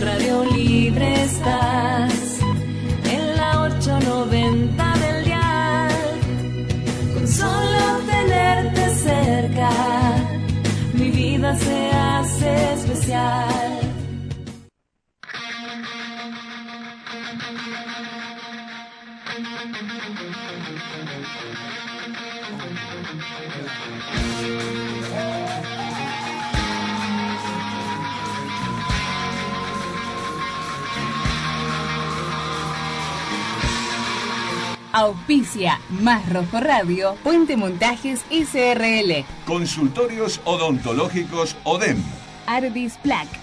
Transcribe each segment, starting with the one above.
Radio Libre Auspicia Más Rojo Radio, Puente Montajes SRL, Consultorios odontológicos ODEM. Ardis Plac.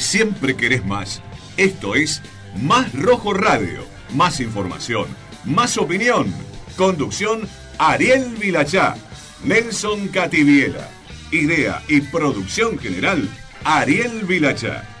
Siempre querés más. Esto es Más Rojo Radio. Más información, más opinión. Conducción Ariel Vilachá, Nelson Cativiela. Idea y producción general Ariel Vilachá.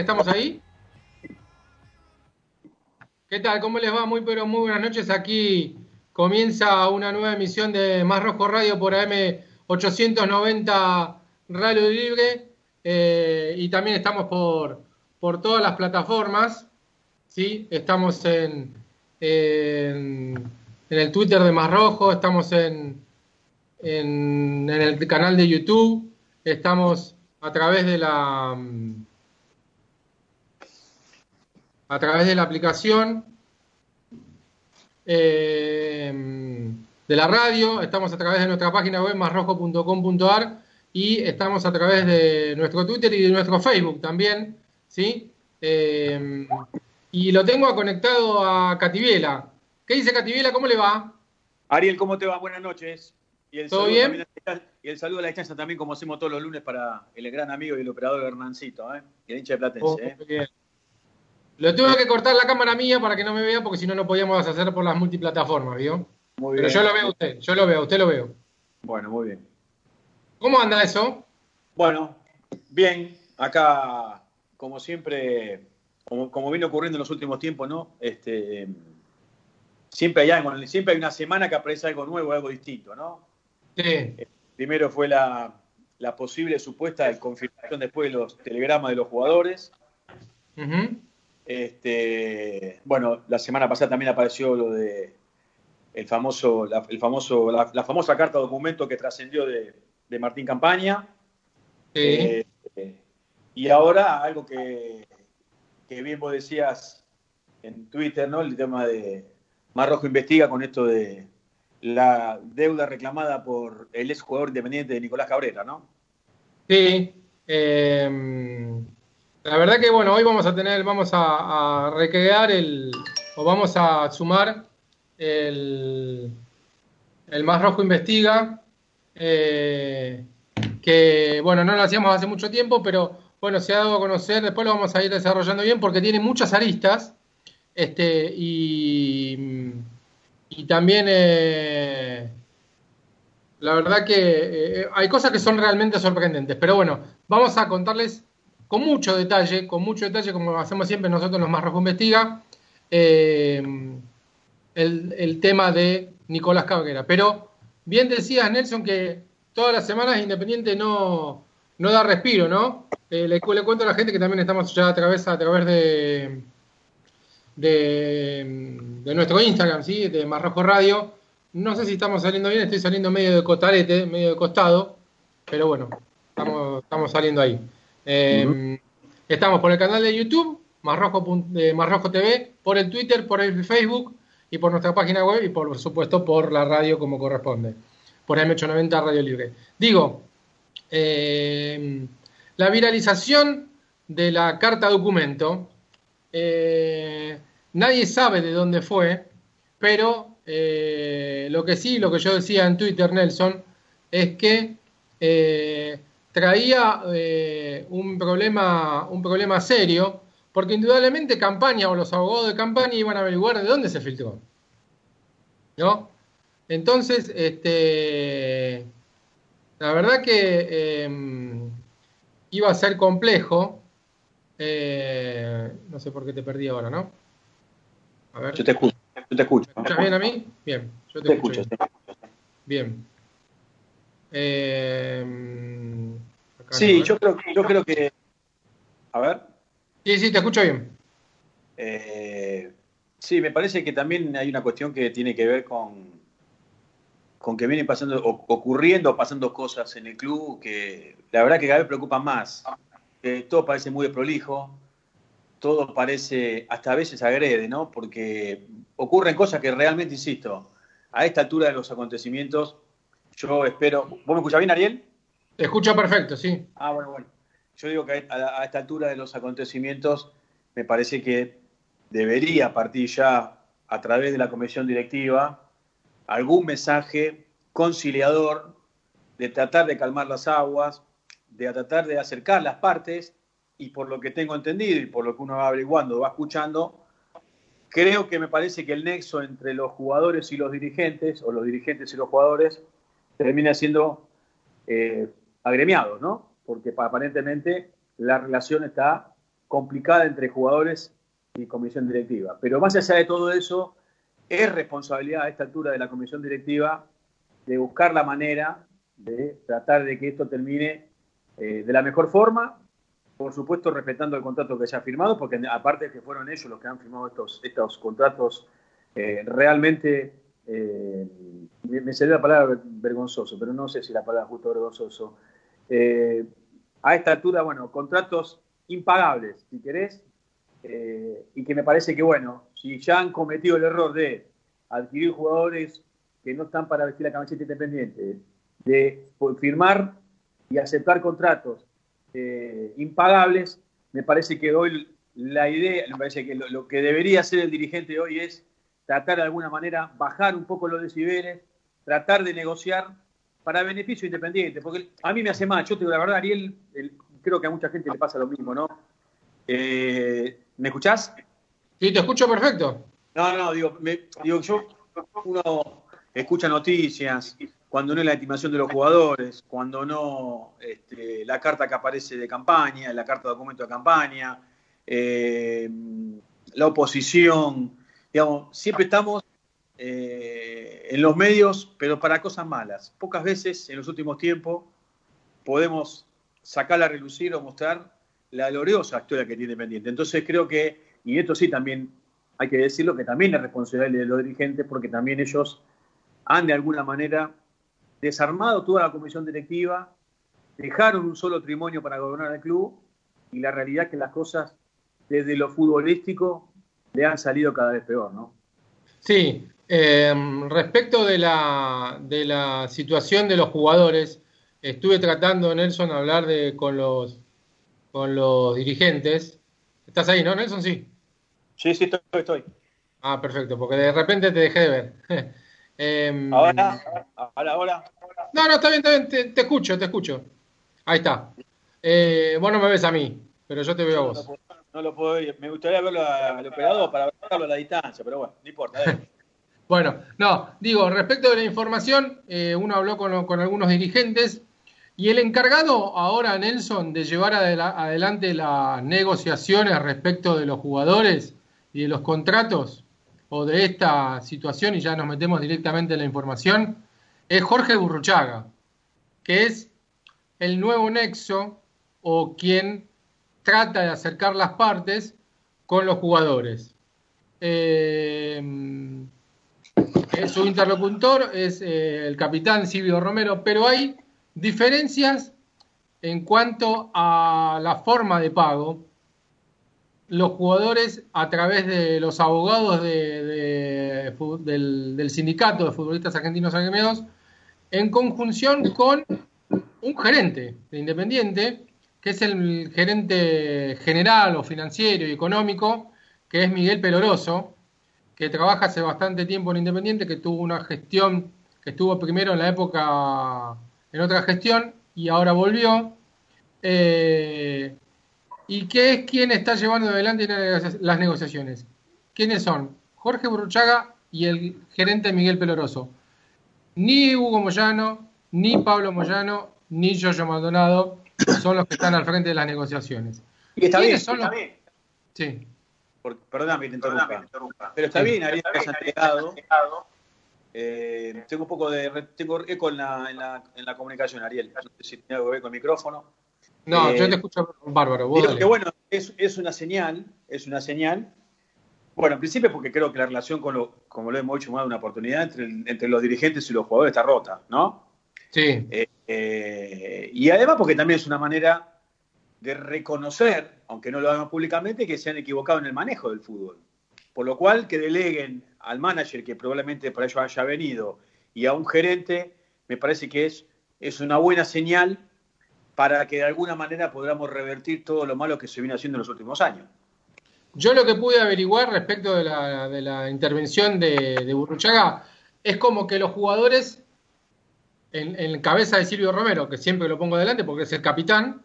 ¿Estamos ahí? ¿Qué tal? ¿Cómo les va? Muy, pero muy buenas noches. Aquí comienza una nueva emisión de Más Rojo Radio por AM 890 Radio Libre. eh, y también estamos por, por todas las plataformas. ¿sí? Estamos en, en, el Twitter de Más Rojo, estamos en, en, el canal de YouTube, estamos a través de la a través de la aplicación eh, de la radio, estamos a través de nuestra página web másrojo.com.ar y estamos a través de nuestro Twitter y de nuestro Facebook también, ¿sí? Eh, y lo tengo conectado a Cativiela. ¿Qué dice Cativiela? ¿Cómo le va? Ariel, ¿cómo te va? Buenas noches. Y el ¿Todo bien? también Y el saludo a la distancia también, como hacemos todos los lunes para el gran amigo y el operador Hernancito, ¿eh? El hincha de Platense, Oh, ¿eh? Lo tuve que cortar la cámara mía para que no me vea, porque si no, no podíamos hacer por las multiplataformas, ¿vio? Muy Pero bien. yo lo veo a usted, yo lo veo, usted lo veo. Bueno, muy bien. ¿Cómo anda eso? Bueno, bien, acá, como siempre, como, como viene ocurriendo en los últimos tiempos, ¿no? Este, siempre hay algo, siempre hay una semana que aparece algo nuevo, algo distinto, ¿no? Sí. Eh, primero fue la, la posible supuesta confirmación después de los telegramas de los jugadores. Ujú. Este, bueno, la semana pasada también apareció lo de el famoso, la, el famoso, la, la famosa carta documento que trascendió de, de Martín Campaña. Sí. Eh, y ahora algo que, que bien vos decías en Twitter, ¿no? El tema de Mar Rojo investiga con esto de la deuda reclamada por el ex jugador independiente de Nicolás Cabrera, ¿no? Sí. eh, la verdad que bueno, hoy vamos a tener, vamos a, a recrear el, o vamos a sumar el, el Más Rojo Investiga, eh, que bueno, no lo hacíamos hace mucho tiempo, pero bueno, se ha dado a conocer, después lo vamos a ir desarrollando bien porque tiene muchas aristas, este, y, y también eh, la verdad que eh, hay cosas que son realmente sorprendentes, pero bueno, vamos a contarles con mucho detalle, con mucho detalle, como hacemos siempre nosotros los Más Rojo Investiga, eh, el, el tema de Nicolás Cabrera. Pero bien decías, Nelson, que todas las semanas Independiente no, no da respiro, ¿no? Eh, le, cuento a la gente que también estamos ya a través, a través de, de, nuestro Instagram, ¿sí? De Más Radio. No sé si estamos saliendo bien, estoy saliendo medio de cotarete, medio de costado, pero bueno, estamos, estamos saliendo ahí. Eh, Estamos por el canal de YouTube, pun- eh, Más Rojo TV, por el Twitter, por el Facebook y por nuestra página web y por supuesto por la radio como corresponde, por M890 Radio Libre. Digo, eh, la viralización de la carta documento, eh, nadie sabe de dónde fue, pero eh, lo que sí, lo que yo decía en Twitter, Nelson, es que eh, traía eh, un, problema, un problema serio, porque indudablemente campaña o los abogados de campaña iban a averiguar de dónde se filtró. ¿No? Entonces, este, la verdad que eh, iba a ser complejo. Eh, no sé por qué te perdí ahora, ¿no? A ver. Yo te escucho, yo te escucho. ¿Me escuchas bien a mí? Bien, yo te, Te escucho. escucho, bien. Bien. Eh, Sí, no, yo ¿eh? creo, yo creo que. A ver. Sí, sí, te escucho bien. eh, sí, me parece que también hay una cuestión que tiene que ver con, con que vienen pasando, o- ocurriendo, pasando cosas en el club que la verdad que cada vez preocupan más. Eh, todo parece muy desprolijo, todo parece, hasta a veces agrede, ¿no? Porque ocurren cosas que realmente, insisto, a esta altura de los acontecimientos, yo espero. ¿Vos me escuchás bien, Ariel? Te escucho perfecto, sí. Ah, bueno, bueno. Yo digo que a, a esta altura de los acontecimientos me parece que debería partir ya a través de la comisión directiva algún mensaje conciliador de tratar de calmar las aguas, de tratar de acercar las partes y por lo que tengo entendido y por lo que uno va averiguando, va escuchando, creo que me parece que el nexo entre los jugadores y los dirigentes, o los dirigentes y los jugadores, termina siendo eh, agremiados, ¿no? Porque pa- aparentemente la relación está complicada entre jugadores y comisión directiva. Pero más allá de todo eso, es responsabilidad a esta altura de la comisión directiva de buscar la manera de tratar de que esto termine eh, de la mejor forma, por supuesto respetando el contrato que se ha firmado, porque aparte de que fueron ellos los que han firmado estos, estos contratos eh, realmente, eh, me, salió la palabra vergonzoso, pero no sé si la palabra justo vergonzoso. Eh, a esta altura, bueno, contratos impagables, si querés, eh, y que me parece que, bueno, si ya han cometido el error de adquirir jugadores que no están para vestir la camiseta independiente, de firmar y aceptar contratos eh, impagables, me parece que hoy la idea, me parece que lo, que debería hacer el dirigente hoy es tratar de alguna manera bajar un poco los decibeles, tratar de negociar para beneficio independiente, porque a mí me hace mal, yo te digo la verdad, Ariel, el, creo que a mucha gente le pasa lo mismo, ¿no? Eh, ¿Me escuchás? Sí, te escucho perfecto. No, no, digo, me, digo yo, uno escucha noticias, cuando no es la estimación de los jugadores, cuando no este, la carta que aparece de campaña, la carta de documento de campaña, eh, la oposición, digamos, siempre estamos eh, en los medios, pero para cosas malas. Pocas veces en los últimos tiempos podemos sacar a relucir o mostrar la gloriosa historia que tiene pendiente. Entonces creo que, y esto sí también hay que decirlo, que también es responsabilidad de los dirigentes porque también ellos han de alguna manera desarmado toda la comisión directiva, dejaron un solo trimonio para gobernar el club y la realidad es que las cosas desde lo futbolístico le han salido cada vez peor, ¿no? Sí, eh, respecto de la, de la situación de los jugadores, estuve tratando, Nelson, hablar de, con, los, con los dirigentes. ¿Estás ahí, no, Nelson? Sí. Sí, sí, estoy. estoy. Ah, perfecto, porque de repente te dejé de ver. eh, ahora, ahora, ahora. No, no, está bien, está bien, te, te escucho, te escucho. Ahí está. Eh, vos no me ves a mí, pero yo te veo a vos. No lo puedo ver. Me gustaría verlo al operador para verlo a la distancia, pero bueno, no importa. bueno, no, digo, respecto de la información, eh, uno habló con, con, algunos dirigentes y el encargado ahora, Nelson, de llevar adelante las negociaciones respecto de los jugadores y de los contratos o de esta situación, y ya nos metemos directamente en la información, es Jorge Burruchaga, que es el nuevo nexo o quien trata de acercar las partes con los jugadores. Eh, su interlocutor es eh, el capitán Silvio Romero, pero hay diferencias en cuanto a la forma de pago. Los jugadores, a través de los abogados de, del, del, sindicato de futbolistas argentinos agremiados, en conjunción con un gerente de Independiente, que es el gerente general o financiero y económico, que es Miguel Peloroso, que trabaja hace bastante tiempo en Independiente, que tuvo una gestión, que estuvo primero en la época, en otra gestión, y ahora volvió, eh, y que es quien está llevando adelante las negociaciones. ¿Quiénes son? Jorge Burruchaga y el gerente Miguel Peloroso. Ni Hugo Moyano, ni Pablo Moyano, ni Yoyo Maldonado son los que están al frente de las negociaciones. Y está bien, son los... Sí. perdóname que te interrumpa. Pero está bien, Ariel, que has entregado. Eh, tengo un poco de tengo eco en la, en, la, en la comunicación, Ariel. No sé si tiene algo que ver con el micrófono. No, yo te eh, escucho bárbaro. Vos que bueno, es, es, una señal, es una señal. Bueno, en principio porque creo que la relación con lo, como lo hemos hecho más de una oportunidad, entre, entre los dirigentes y los jugadores está rota, ¿no? Sí. Eh, eh, y además porque también es una manera de reconocer, aunque no lo hagan públicamente, que se han equivocado en el manejo del fútbol. Por lo cual, que deleguen al manager, que probablemente para ello haya venido, y a un gerente, me parece que es, es una buena señal para que de alguna manera podamos revertir todo lo malo que se viene haciendo en los últimos años. Yo lo que pude averiguar respecto de la, de la intervención de, de Burruchaga es como que los jugadores en, cabeza de Silvio Romero, que siempre lo pongo adelante porque es el capitán,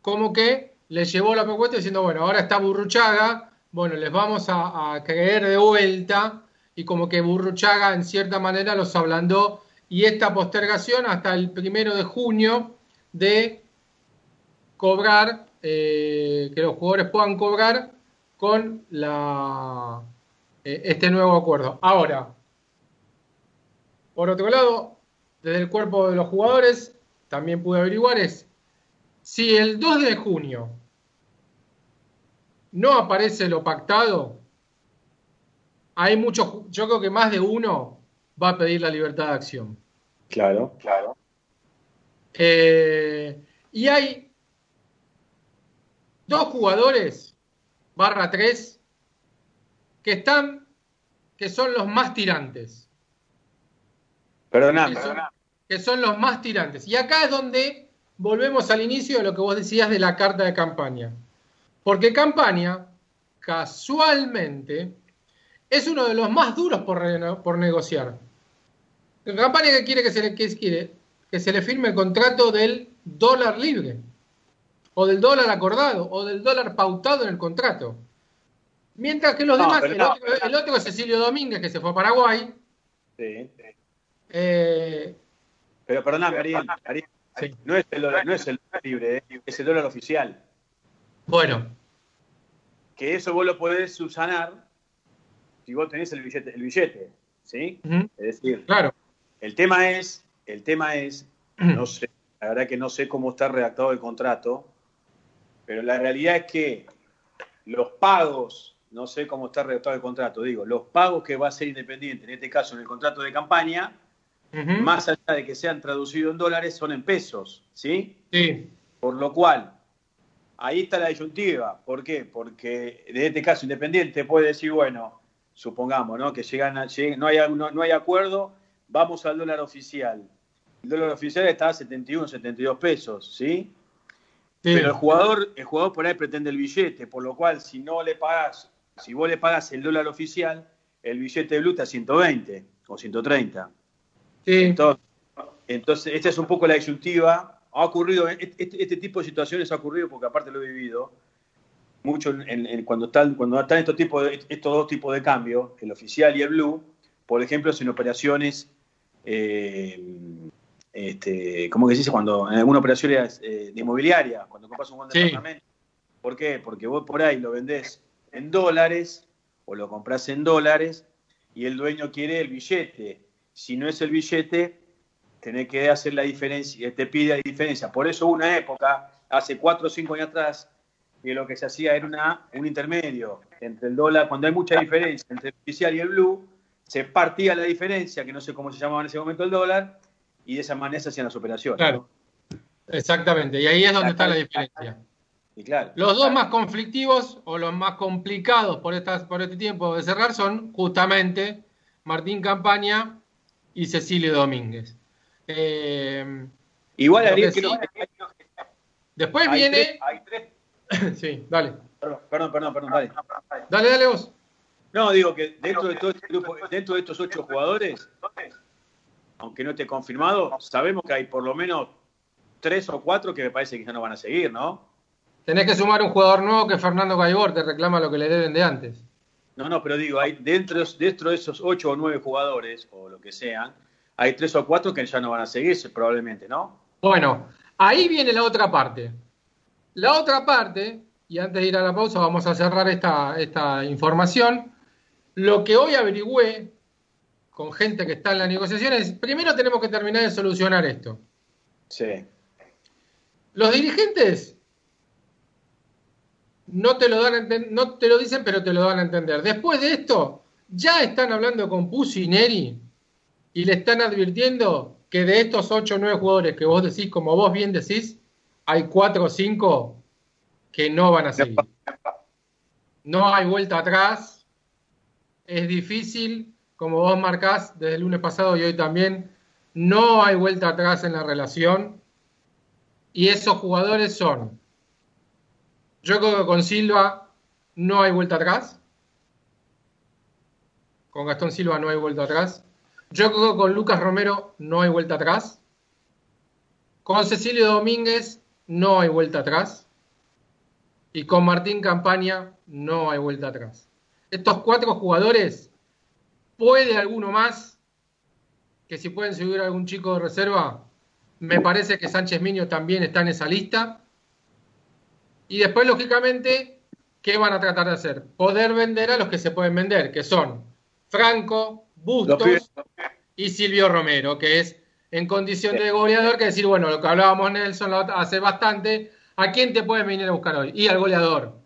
como que le llevó la propuesta diciendo, bueno, ahora está Burruchaga, bueno, les vamos a, creer de vuelta, y como que Burruchaga en cierta manera los ablandó, y esta postergación hasta el primero de junio de cobrar, eh, que los jugadores puedan cobrar con eh, este nuevo acuerdo. Ahora, por otro lado, desde el cuerpo de los jugadores, también pude averiguar, es si el 2 de junio no aparece lo pactado, hay muchos, yo creo que más de uno va a pedir la libertad de acción. Claro, claro. Eh, y hay dos jugadores, barra tres, que están, que son los más tirantes. Perdóname, que, son, los más tirantes. Y acá es donde volvemos al inicio de lo que vos decías de la carta de campaña. Porque campaña, casualmente, es uno de los más duros por, por negociar. Campaña que quiere que se le quiere que se le firme el contrato del dólar libre, o del dólar acordado, o del dólar pautado en el contrato. Mientras que los demás, el, otro, el, otro, es Cecilio Domínguez, que se fue a Paraguay, sí. Eh, Pero perdóname, Ariel, no, es el dólar, no es el libre, eh, es el dólar oficial. Bueno. Que eso vos lo podés subsanar si vos tenés el billete. El billete. ¿sí? Es decir, Claro. el tema es, el tema es, no sé, la verdad que no sé cómo está redactado el contrato, pero la realidad es que los pagos, no sé cómo está redactado el contrato, digo, los pagos que va a ser Independiente, en este caso en el contrato de campaña, Más allá de que sean traducidos en dólares, son en pesos, ¿sí? Sí. Por lo cual, ahí está la disyuntiva. ¿Por qué? Porque en este caso Independiente puede decir, bueno, supongamos, ¿no? Que llegan a- lleguen- no, hay, no, no hay acuerdo, vamos al dólar oficial. El dólar oficial está a 71, 72 pesos, ¿sí? Sí. Pero el jugador, el jugador por ahí pretende el billete, por lo cual si no le pagas, si vos le pagas el dólar oficial, el billete de blue está a 120 o 130. Sí. Entonces, entonces, esta es un poco la disyuntiva. Ha ocurrido, este, este- este tipo de situaciones ha ocurrido porque aparte lo he vivido mucho en- en- cuando, están, cuando están estos, tipos de- estos dos tipos de cambio, el oficial y el blue, por ejemplo, en operaciones, eh, este, ¿cómo que se dice? Cuando en alguna operación eh, de inmobiliaria, cuando compras un buen Sí. departamento. ¿Por qué? Porque vos por ahí lo vendés en dólares o lo compras en dólares y el dueño quiere el billete. Si no es el billete, tenés que hacer la diferencia, te pide la diferencia. Por eso una época, hace cuatro o cinco años atrás, que lo que se hacía era una, un intermedio entre el dólar, cuando hay mucha diferencia entre el oficial y el blue, se partía la diferencia, que no sé cómo se llamaba en ese momento el dólar, y de esa manera se hacían las operaciones. Claro. Exactamente. Y ahí es donde está la diferencia. Y claro. Los dos más conflictivos o los más complicados por, estas, por este tiempo de cerrar son justamente Martín Campaña y Cecilio Domínguez. Eh, Igual, Ariel, que no- después hay viene. tres- hay tres- sí, dale. perdón, perdón, perdón, perdón, dale. Dale, dale vos. No, digo que dentro de todo este grupo, dentro de estos ocho jugadores, aunque no esté confirmado, sabemos que hay por lo menos tres o cuatro que me parece que ya no van a seguir, ¿no? Tenés que sumar un jugador nuevo que Fernando Gaibor te reclama lo que le deben de antes. No, no, pero digo, hay dentro, dentro de esos ocho o nueve jugadores, o lo que sean, hay tres o cuatro que ya no van a seguir, probablemente, ¿no? Bueno, ahí viene la otra parte. La otra parte, y antes de ir a la pausa vamos a cerrar esta, esta información, lo que hoy averigüé con gente que está en las negociaciones, primero tenemos que terminar de solucionar esto. Sí. Los dirigentes no te lo dan no te lo dicen, pero te lo dan a entender. Después de esto, ya están hablando con Pusi y Neri y le están advirtiendo que de estos 8 o 9 jugadores que vos decís, como vos bien decís, hay 4 o 5 que no van a seguir. No hay vuelta atrás. Es difícil, como vos marcás desde el lunes pasado y hoy también, no hay vuelta atrás en la relación. Y esos jugadores son, yo creo que con Silva no hay vuelta atrás. Con Gastón Silva no hay vuelta atrás. Yo creo que con Lucas Romero no hay vuelta atrás. Con Cecilio Domínguez no hay vuelta atrás. Y con Martín Campaña no hay vuelta atrás. Estos cuatro jugadores, ¿puede alguno más? Que si pueden subir algún chico de reserva, me parece que Sánchez Miño también está en esa lista. Y después, lógicamente, ¿qué van a tratar de hacer? Poder vender a los que se pueden vender, que son Franco, Bustos y Silvio Romero, que es en condición de goleador, que decir, bueno, lo que hablábamos Nelson hace bastante, ¿a quién te pueden venir a buscar hoy? Y al goleador,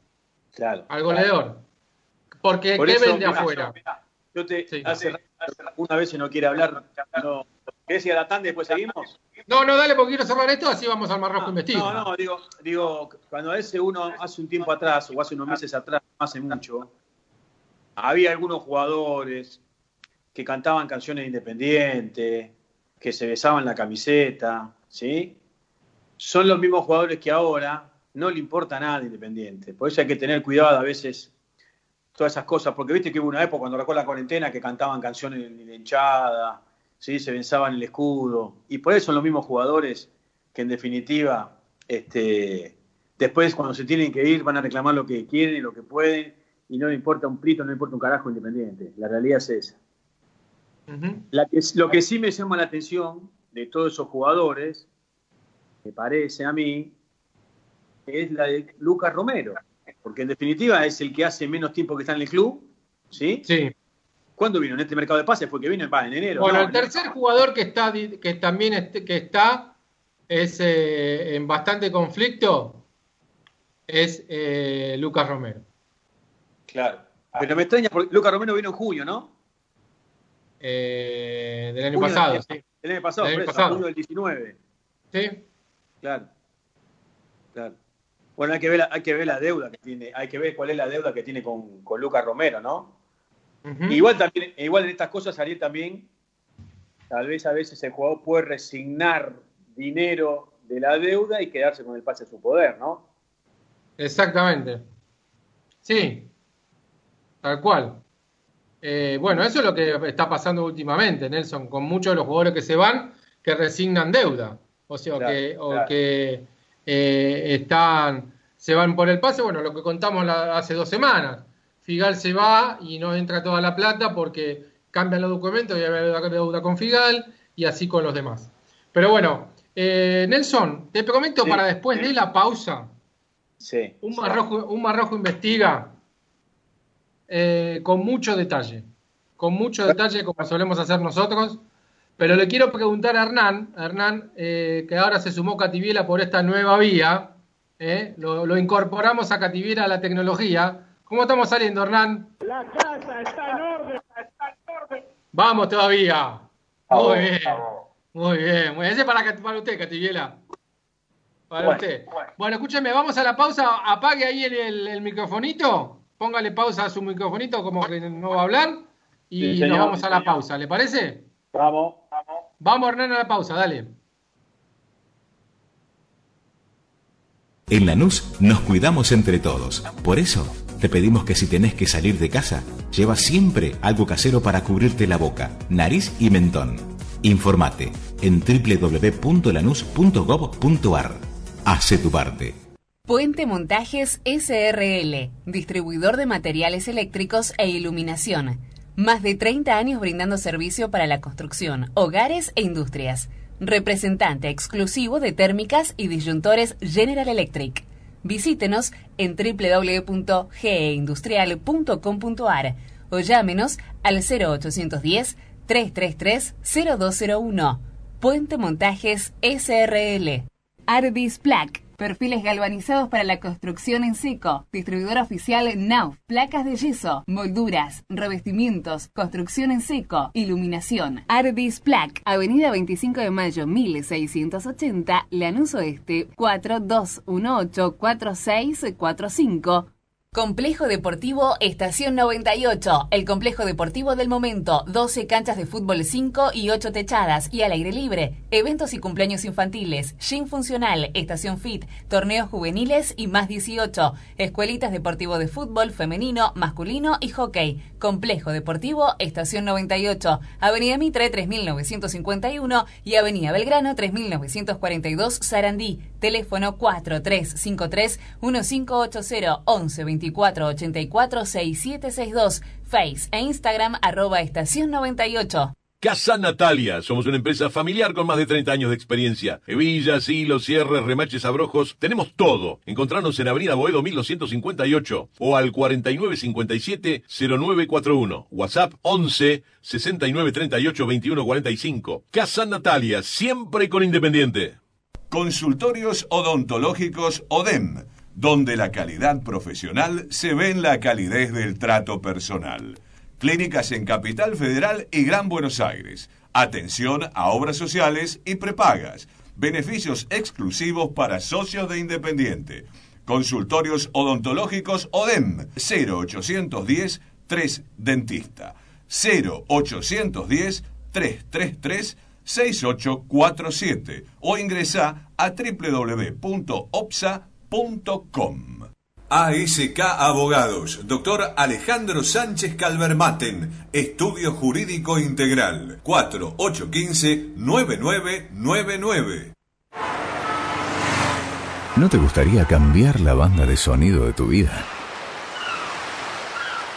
Claro. al goleador. Porque Por ¿qué eso, vende mirá, afuera? Yo te, Sí. hace una vez si no quiere hablar, no. ¿Querés ir a la tanda y después seguimos? No, no, dale, porque quiero cerrar esto, así vamos al Marroco Investiga. No, no, digo, digo, cuando a veces uno hace un tiempo atrás, o hace unos meses atrás, no hace mucho, había algunos jugadores que cantaban canciones independientes, que se besaban la camiseta, ¿sí? Son los mismos jugadores que ahora no le importa nada Independiente. Por eso hay que tener cuidado a veces todas esas cosas, porque viste que hubo una época cuando recuerdo la cuarentena que cantaban canciones de hinchada, ¿sí? se besaban el escudo, y por eso son los mismos jugadores que en definitiva, este, después cuando se tienen que ir van a reclamar lo que quieren y lo que pueden, y no le importa un plito, no le importa un carajo Independiente. La realidad es esa. Ujú. La que- lo que sí me llama la atención de todos esos jugadores, me parece a mí, es la de Lucas Romero, porque en definitiva es el que hace menos tiempo que está en el club, ¿sí? Sí, ¿Cuándo vino? En este mercado de pases fue que vino en enero. Bueno, el tercer jugador que está que también este, que está es eh, en bastante conflicto es eh, Lucas Romero. Claro. Pero me extraña porque Lucas Romero vino en junio, ¿no? Eh, del año pasado, sí. El año pasado, del año pasado. junio del 19. Sí. Claro. Claro. Bueno, hay que ver, hay que ver la deuda que tiene, hay que ver cuál es la deuda que tiene con, con Lucas Romero, ¿no? Igual también, igual en estas cosas salir también, tal vez a veces el jugador puede resignar dinero de la deuda y quedarse con el pase a su poder, ¿no? Exactamente. Sí, tal cual. Eh, bueno, eso es lo que está pasando últimamente, Nelson, con muchos de los jugadores que se van, que resignan deuda. O sea, que, o que eh, están, se van por el pase, bueno, lo que contamos hace dos semanas Figal se va y no entra toda la plata porque cambian los documentos y hay deuda con Figal y así con los demás. Pero bueno, eh, Nelson, te prometo para después de la pausa. Sí. Un Marrojo, un Marrojo investiga eh, con mucho detalle. Con mucho detalle, como solemos hacer nosotros. Pero le quiero preguntar a Hernán, Hernán, eh, que ahora se sumó Cativiera por esta nueva vía. Lo, lo, incorporamos a Cativiera a la tecnología. ¿Cómo estamos saliendo, Hernán? La casa está en orden, está en orden. Vamos todavía. Muy bien. Muy bien. Muy Ese para, para usted, Cativiela. Para usted. Bueno. escúcheme, vamos a la pausa. Apague ahí el, el, microfonito. Póngale pausa a su microfonito como que no va a hablar. Y nos vamos a la pausa. ¿Le parece? Vamos, vamos. Vamos, Hernán, a la pausa. Dale. En Lanús nos cuidamos entre todos. Por eso te pedimos que si tenés que salir de casa, lleva siempre algo casero para cubrirte la boca, nariz y mentón. Informate en www.lanus.gov.ar. Hace tu parte. Puente Montajes SRL, distribuidor de materiales eléctricos e iluminación. Más de 30 años brindando servicio para la construcción, hogares e industrias. Representante exclusivo de térmicas y disyuntores General Electric. Visítenos en www.geindustrial.com.ar o llámenos al 0810 333 0201. Puente Montajes SRL. Ardis Plaque Perfiles galvanizados para la construcción en seco. Distribuidor oficial NAUF. Placas de yeso, molduras, revestimientos, construcción en seco, iluminación. Ardis Plac. Avenida 25 de Mayo 1680, Lanús Oeste 4218 4645 Complejo Deportivo Estación 98, el complejo deportivo del momento, 12 canchas de fútbol 5 y 8 techadas. Y al aire libre, eventos y cumpleaños infantiles, gym funcional, estación fit, torneos juveniles y más 18, escuelitas deportivo de fútbol femenino, masculino y hockey. Complejo Deportivo Estación 98, Avenida Mitre 3951 y Avenida Belgrano 3942 Sarandí. Teléfono 4353 1580 11 2484 6762. Face e Instagram arroba estación 98. Casa Natalia. Somos una empresa familiar con más de 30 años de experiencia. Hebillas, hilos, cierres, remaches, abrojos. Tenemos todo. Encontrarnos en Avenida Boedo 1258 o al 4957-0941. WhatsApp 11 6938 2145. Casa Natalia. Siempre con Independiente. Consultorios odontológicos ODEM donde la calidad profesional se ve en la calidez del trato personal. Clínicas en Capital Federal y Gran Buenos Aires. Atención a obras sociales y prepagas. Beneficios exclusivos para socios de Independiente. Consultorios odontológicos ODEM 0810 3 Dentista 0810 333 6847 o ingresa a www.opsa.com ASK Abogados, doctor Alejandro Sánchez Calvermaten, Estudio Jurídico Integral, 4815-9999. ¿No te gustaría cambiar la banda de sonido de tu vida?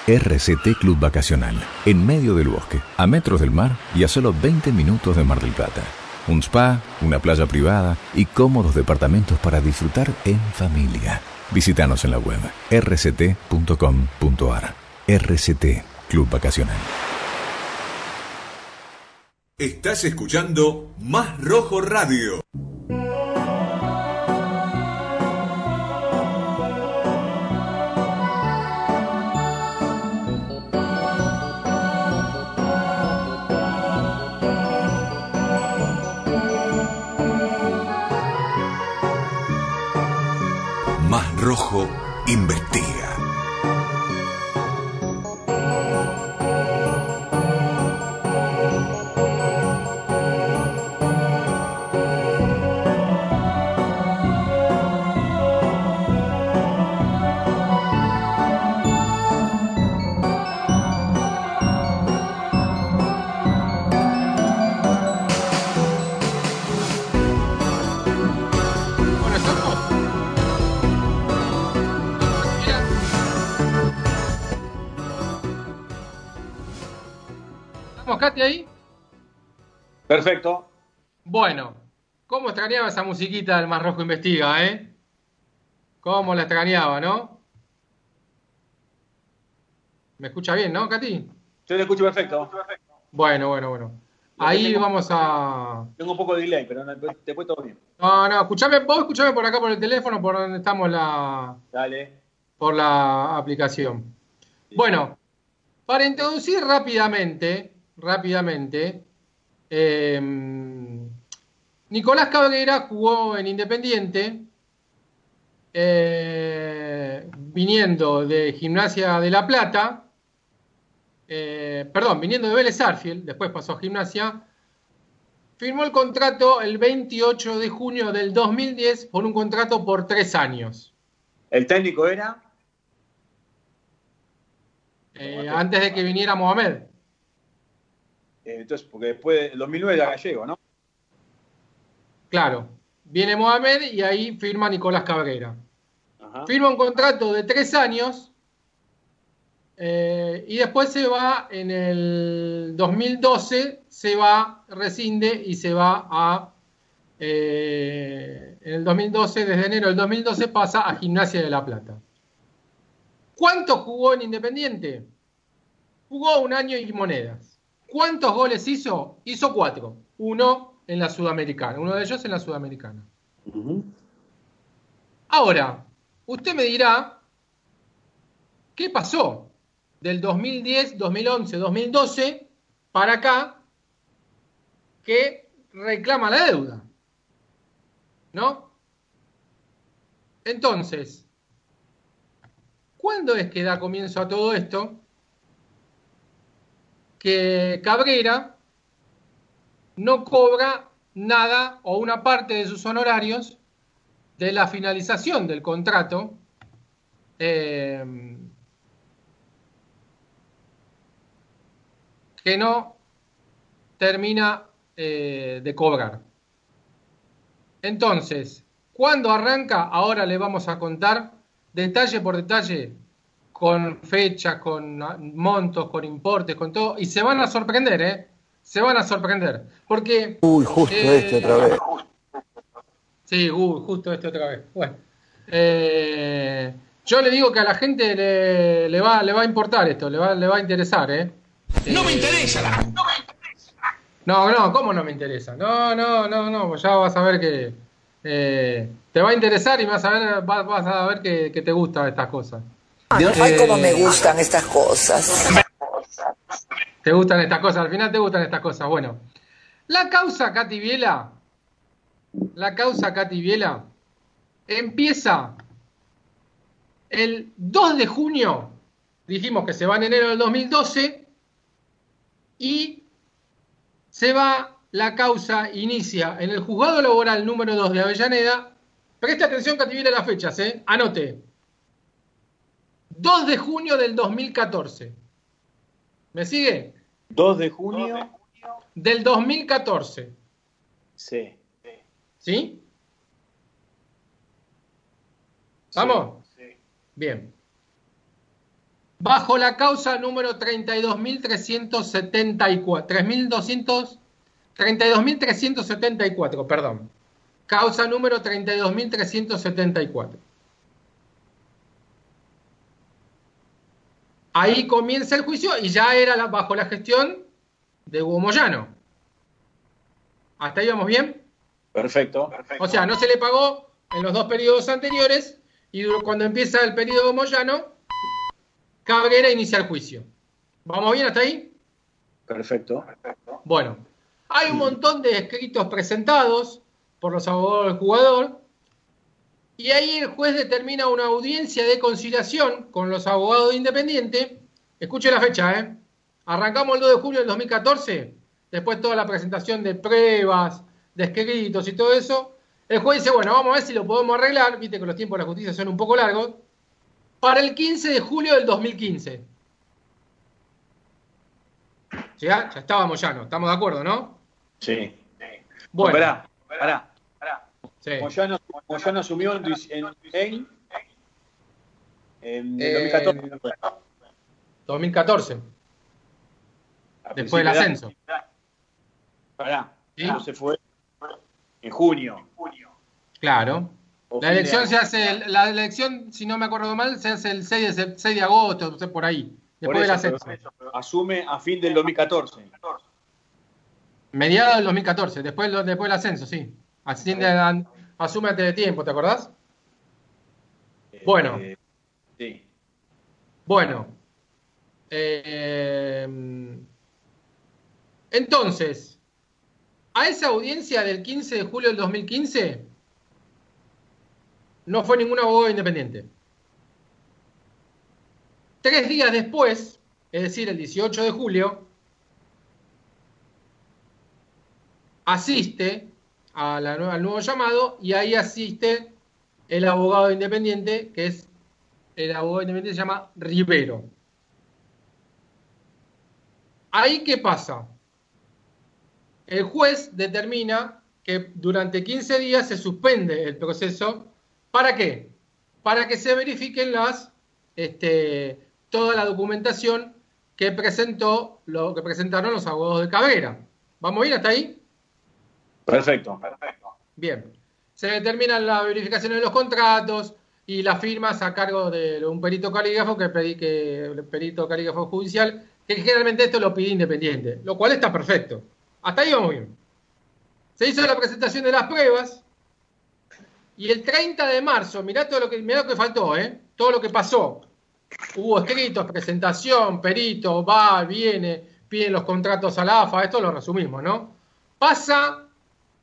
RCT Club Vacacional, en medio del bosque, a metros del mar y a solo 20 minutos de Mar del Plata un spa, una playa privada y cómodos departamentos para disfrutar en familia. Visítanos en la web rct.com.ar. RCT Club Vacacional. Estás escuchando Más Rojo Radio. Rojo investiga. ¿Estamos, Katy, ahí? Perfecto. Bueno, ¿cómo extrañaba esa musiquita del Más Rojo Investiga, eh? ¿Cómo la extrañaba, no? ¿Me escucha bien, no, Katy? Yo te escucho perfecto. Bueno, bueno, bueno. Ahí vamos a... Tengo un poco de delay, pero después todo bien. No, no, escuchame, vos escuchame por acá por el teléfono, por donde estamos la, Dale. por la aplicación. Bueno, para introducir rápidamente, rápidamente, eh, Nicolás Cabrera jugó en Independiente, eh, viniendo de Gimnasia de La Plata, eh, perdón, viniendo de Vélez Arfield, después pasó a Gimnasia, firmó el contrato el 28 de junio del 2010 por un contrato por tres años. El técnico era. Eh, antes de que viniera Mohamed. Eh, entonces, porque después del 2009 era gallego, ¿no? Claro. Viene Mohamed y ahí firma Nicolás Cabrera. Ajá. Firma un contrato de tres años eh, y después se va en el 2012, se va, rescinde y se va a. eh, en el 2012, desde enero del 2012, pasa a Gimnasia de La Plata. ¿Cuánto jugó en Independiente? Jugó un año y monedas. ¿Cuántos goles hizo? Hizo cuatro. Uno en la Sudamericana, uno de ellos en la Sudamericana. Ahora, usted me dirá, ¿qué pasó del 2010, 2011, 2012 para acá que reclama la deuda? ¿No? Entonces, ¿cuándo es que da comienzo a todo esto? Que Cabrera no cobra nada o una parte de sus honorarios de la finalización del contrato eh, que no termina eh, de cobrar. Entonces, ¿cuándo arranca? Ahora le vamos a contar detalle por detalle, con fechas, con montos, con importes, con todo, y se van a sorprender, ¿eh? Se van a sorprender. Porque... Uy, justo Eh, este otra vez. Sí, uy, justo este otra vez. Bueno, eh, yo le digo que a la gente le, le va, le va a importar esto, le va, le va a interesar, ¿eh? No me interesa. No, me interesa. no, no, ¿cómo no me interesa? No, no, no, no, ya vas a ver que eh, te va a interesar y vas a ver, vas, vas a ver que, que te gustan estas cosas. Ay, cómo me gustan estas cosas. ¿Te gustan estas cosas? Al final te gustan estas cosas. Bueno, la causa Katy Viela, la causa Katy Viela, empieza el 2 de junio, dijimos que se va en enero del 2012, y se va, la causa inicia en el juzgado laboral número 2 de Avellaneda. Preste atención, Katy Viela, a las fechas, ¿eh? Anote. 2 de junio del 2014. ¿Me sigue? 2 de junio. Del 2014. Sí. ¿Sí? ¿Vamos? Bien. Bajo la causa número 32.374. 3.200. 32.374, perdón. Causa número 32.374. Ahí comienza el juicio y ya era la- bajo la gestión de Hugo Moyano. ¿Hasta ahí vamos bien? Perfecto. O sea, no se le pagó en los dos periodos anteriores y cuando empieza el periodo Moyano, Cabrera inicia el juicio. ¿Vamos bien hasta ahí? Perfecto. Bueno, hay un montón de escritos presentados por los abogados del jugador y ahí el juez determina una audiencia de conciliación con los abogados de Independiente. Escuche la fecha, ¿eh? Arrancamos el 2 de julio del 2014, después toda la presentación de pruebas, de escritos y todo eso. El juez dice, bueno, vamos a ver si lo podemos arreglar, viste que los tiempos de la justicia son un poco largos, para el 15 de julio del 2015. Ya, ya estábamos ya, ¿no? ¿Estamos de acuerdo, no? Sí. Bueno. Sí. Moyano, Moyano asumió en, en, en, en Eh, 2014. 2014, A después del ascenso. Pará, ¿Sí? entonces fue en junio. Claro. La elección se hace, la elección, si no me acuerdo mal, se hace el 6 de, sep- 6 de agosto, no sé, por ahí, Por después del ascenso. pero asume a fin del 2014. Mediados del 2014, después, después del ascenso, sí. Asciende, a- asume antes de tiempo, ¿te acordás? Bueno. Eh, sí. Bueno. Eh, entonces, a esa audiencia del 15 de julio del 2015 no fue ningún abogado independiente. Tres días después, es decir, el 18 de julio, asiste a la al nuevo llamado y ahí asiste el abogado independiente, que es el abogado independiente se llama Rivero. Ahí qué pasa? El juez determina que durante 15 días se suspende el proceso. ¿Para qué? Para que se verifiquen las, este, toda la documentación que presentó, lo que presentaron los abogados de Cabrera. ¿Vamos bien hasta ahí? Perfecto. Bien. Se determinan las verificaciones de los contratos y las firmas a cargo de un perito calígrafo, que, pedí que el perito calígrafo judicial, que generalmente esto lo pide independiente, lo cual está perfecto. Hasta ahí vamos bien. Se hizo la presentación de las pruebas y el 30 de marzo, mirá todo lo que, mirá lo que faltó, ¿eh? todo lo que pasó. Hubo escritos, presentación, perito, va, viene, piden los contratos a la AFA, esto lo resumimos, ¿no? Pasa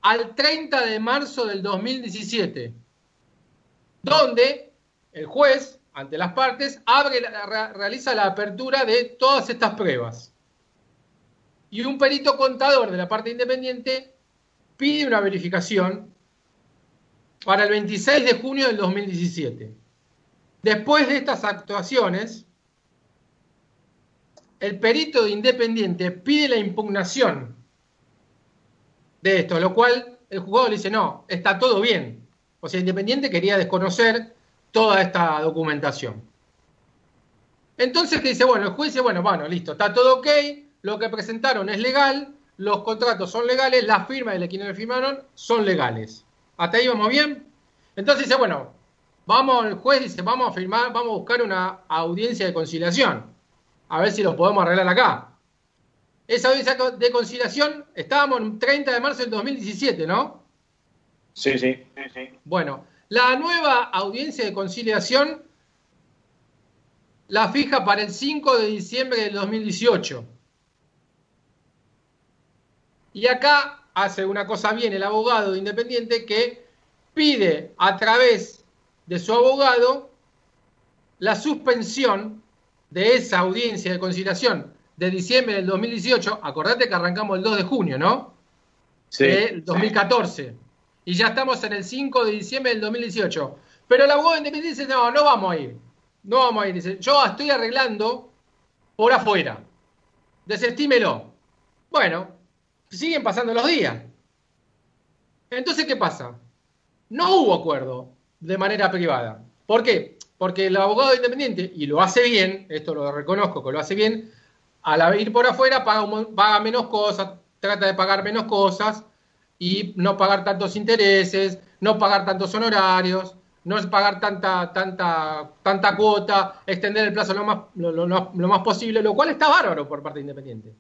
al 30 de marzo del 2017, donde el juez, ante las partes, abre, realiza la apertura de todas estas pruebas. Y un perito contador de la parte independiente pide una verificación para el 26 de junio del 2017. Después de estas actuaciones, el perito de Independiente pide la impugnación de esto, lo cual el juzgado le dice, no, está todo bien. O sea, Independiente quería desconocer toda esta documentación. Entonces, que dice? Bueno, el juez dice, bueno, bueno, listo, está todo ok, lo que presentaron es legal, los contratos son legales, las firmas de quienes firmaron son legales. ¿Hasta ahí vamos bien? Entonces dice, bueno, vamos, el juez dice, vamos a firmar, vamos a buscar una audiencia de conciliación. A ver si lo podemos arreglar acá. Esa audiencia de conciliación, estábamos en 30 de marzo del 2017, ¿no? Sí, sí. Bueno, la nueva audiencia de conciliación la fija para el 5 de diciembre del 2018. Y acá hace una cosa bien el abogado de Independiente que pide a través de su abogado la suspensión de esa audiencia de conciliación de diciembre del 2018. Acordate que arrancamos el 2 de junio, ¿no? Sí. del 2014. Y ya estamos en el 5 de diciembre del 2018. Pero el abogado independiente dice, no, no vamos a ir. No vamos a ir. Dice, yo estoy arreglando por afuera. Desestímelo. Bueno, siguen pasando los días. Entonces, ¿qué pasa? No hubo acuerdo de manera privada. ¿Por qué? Porque el abogado independiente, y lo hace bien, esto lo reconozco que lo hace bien, al ir por afuera paga, un paga menos cosas, trata de pagar menos cosas y no pagar tantos intereses, no pagar tantos honorarios, no pagar tanta, tanta, tanta cuota, extender el plazo lo más, lo- lo más posible, lo cual está bárbaro por parte de Independiente.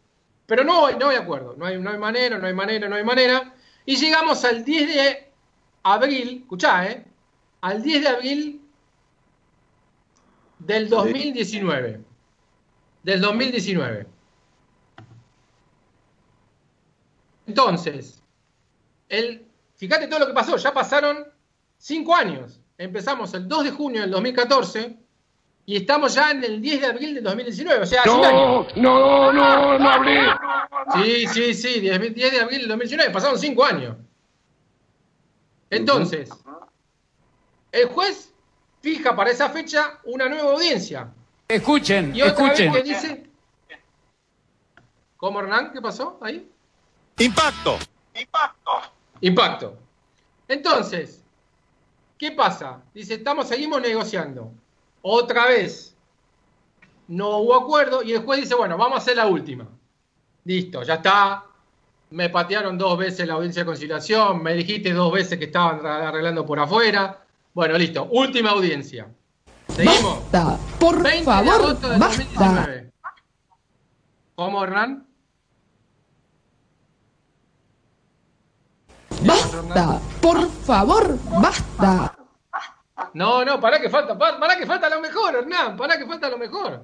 Pero no, no hay acuerdo, no hay, no hay manera, no hay manera, no hay manera. Y llegamos al 10 de abril, escuchá, ¿eh? Al 10 de abril del 2019. Del 2019. Entonces, el, fíjate todo lo que pasó, ya pasaron cinco años. Empezamos el 2 de junio del 2014 y estamos ya en el 10 de abril del 2019, o sea, hace un año. no, no, no hablé. Sí, sí, sí, 10, 10 de abril del 2019, pasaron cinco años. Entonces, el juez fija para esa fecha una nueva audiencia. Escuchen, Y otra escuchen. vez que dice... ¿Cómo, Hernán? ¿Qué pasó ahí? Impacto. Impacto. Entonces, ¿qué pasa? Dice, estamos, seguimos negociando. Otra vez. No hubo acuerdo y el juez dice, bueno, vamos a hacer la última. Listo, ya está. Me patearon dos veces la audiencia de conciliación, me dijiste dos veces que estaban arreglando por afuera. Bueno, listo, última audiencia. Seguimos. Basta, por 20 de favor, agosto del basta. 2019. ¿Cómo, Hernán? Basta, por favor, basta. No, no, para que falta, para, que falta lo mejor, Hernán, para que falta lo mejor.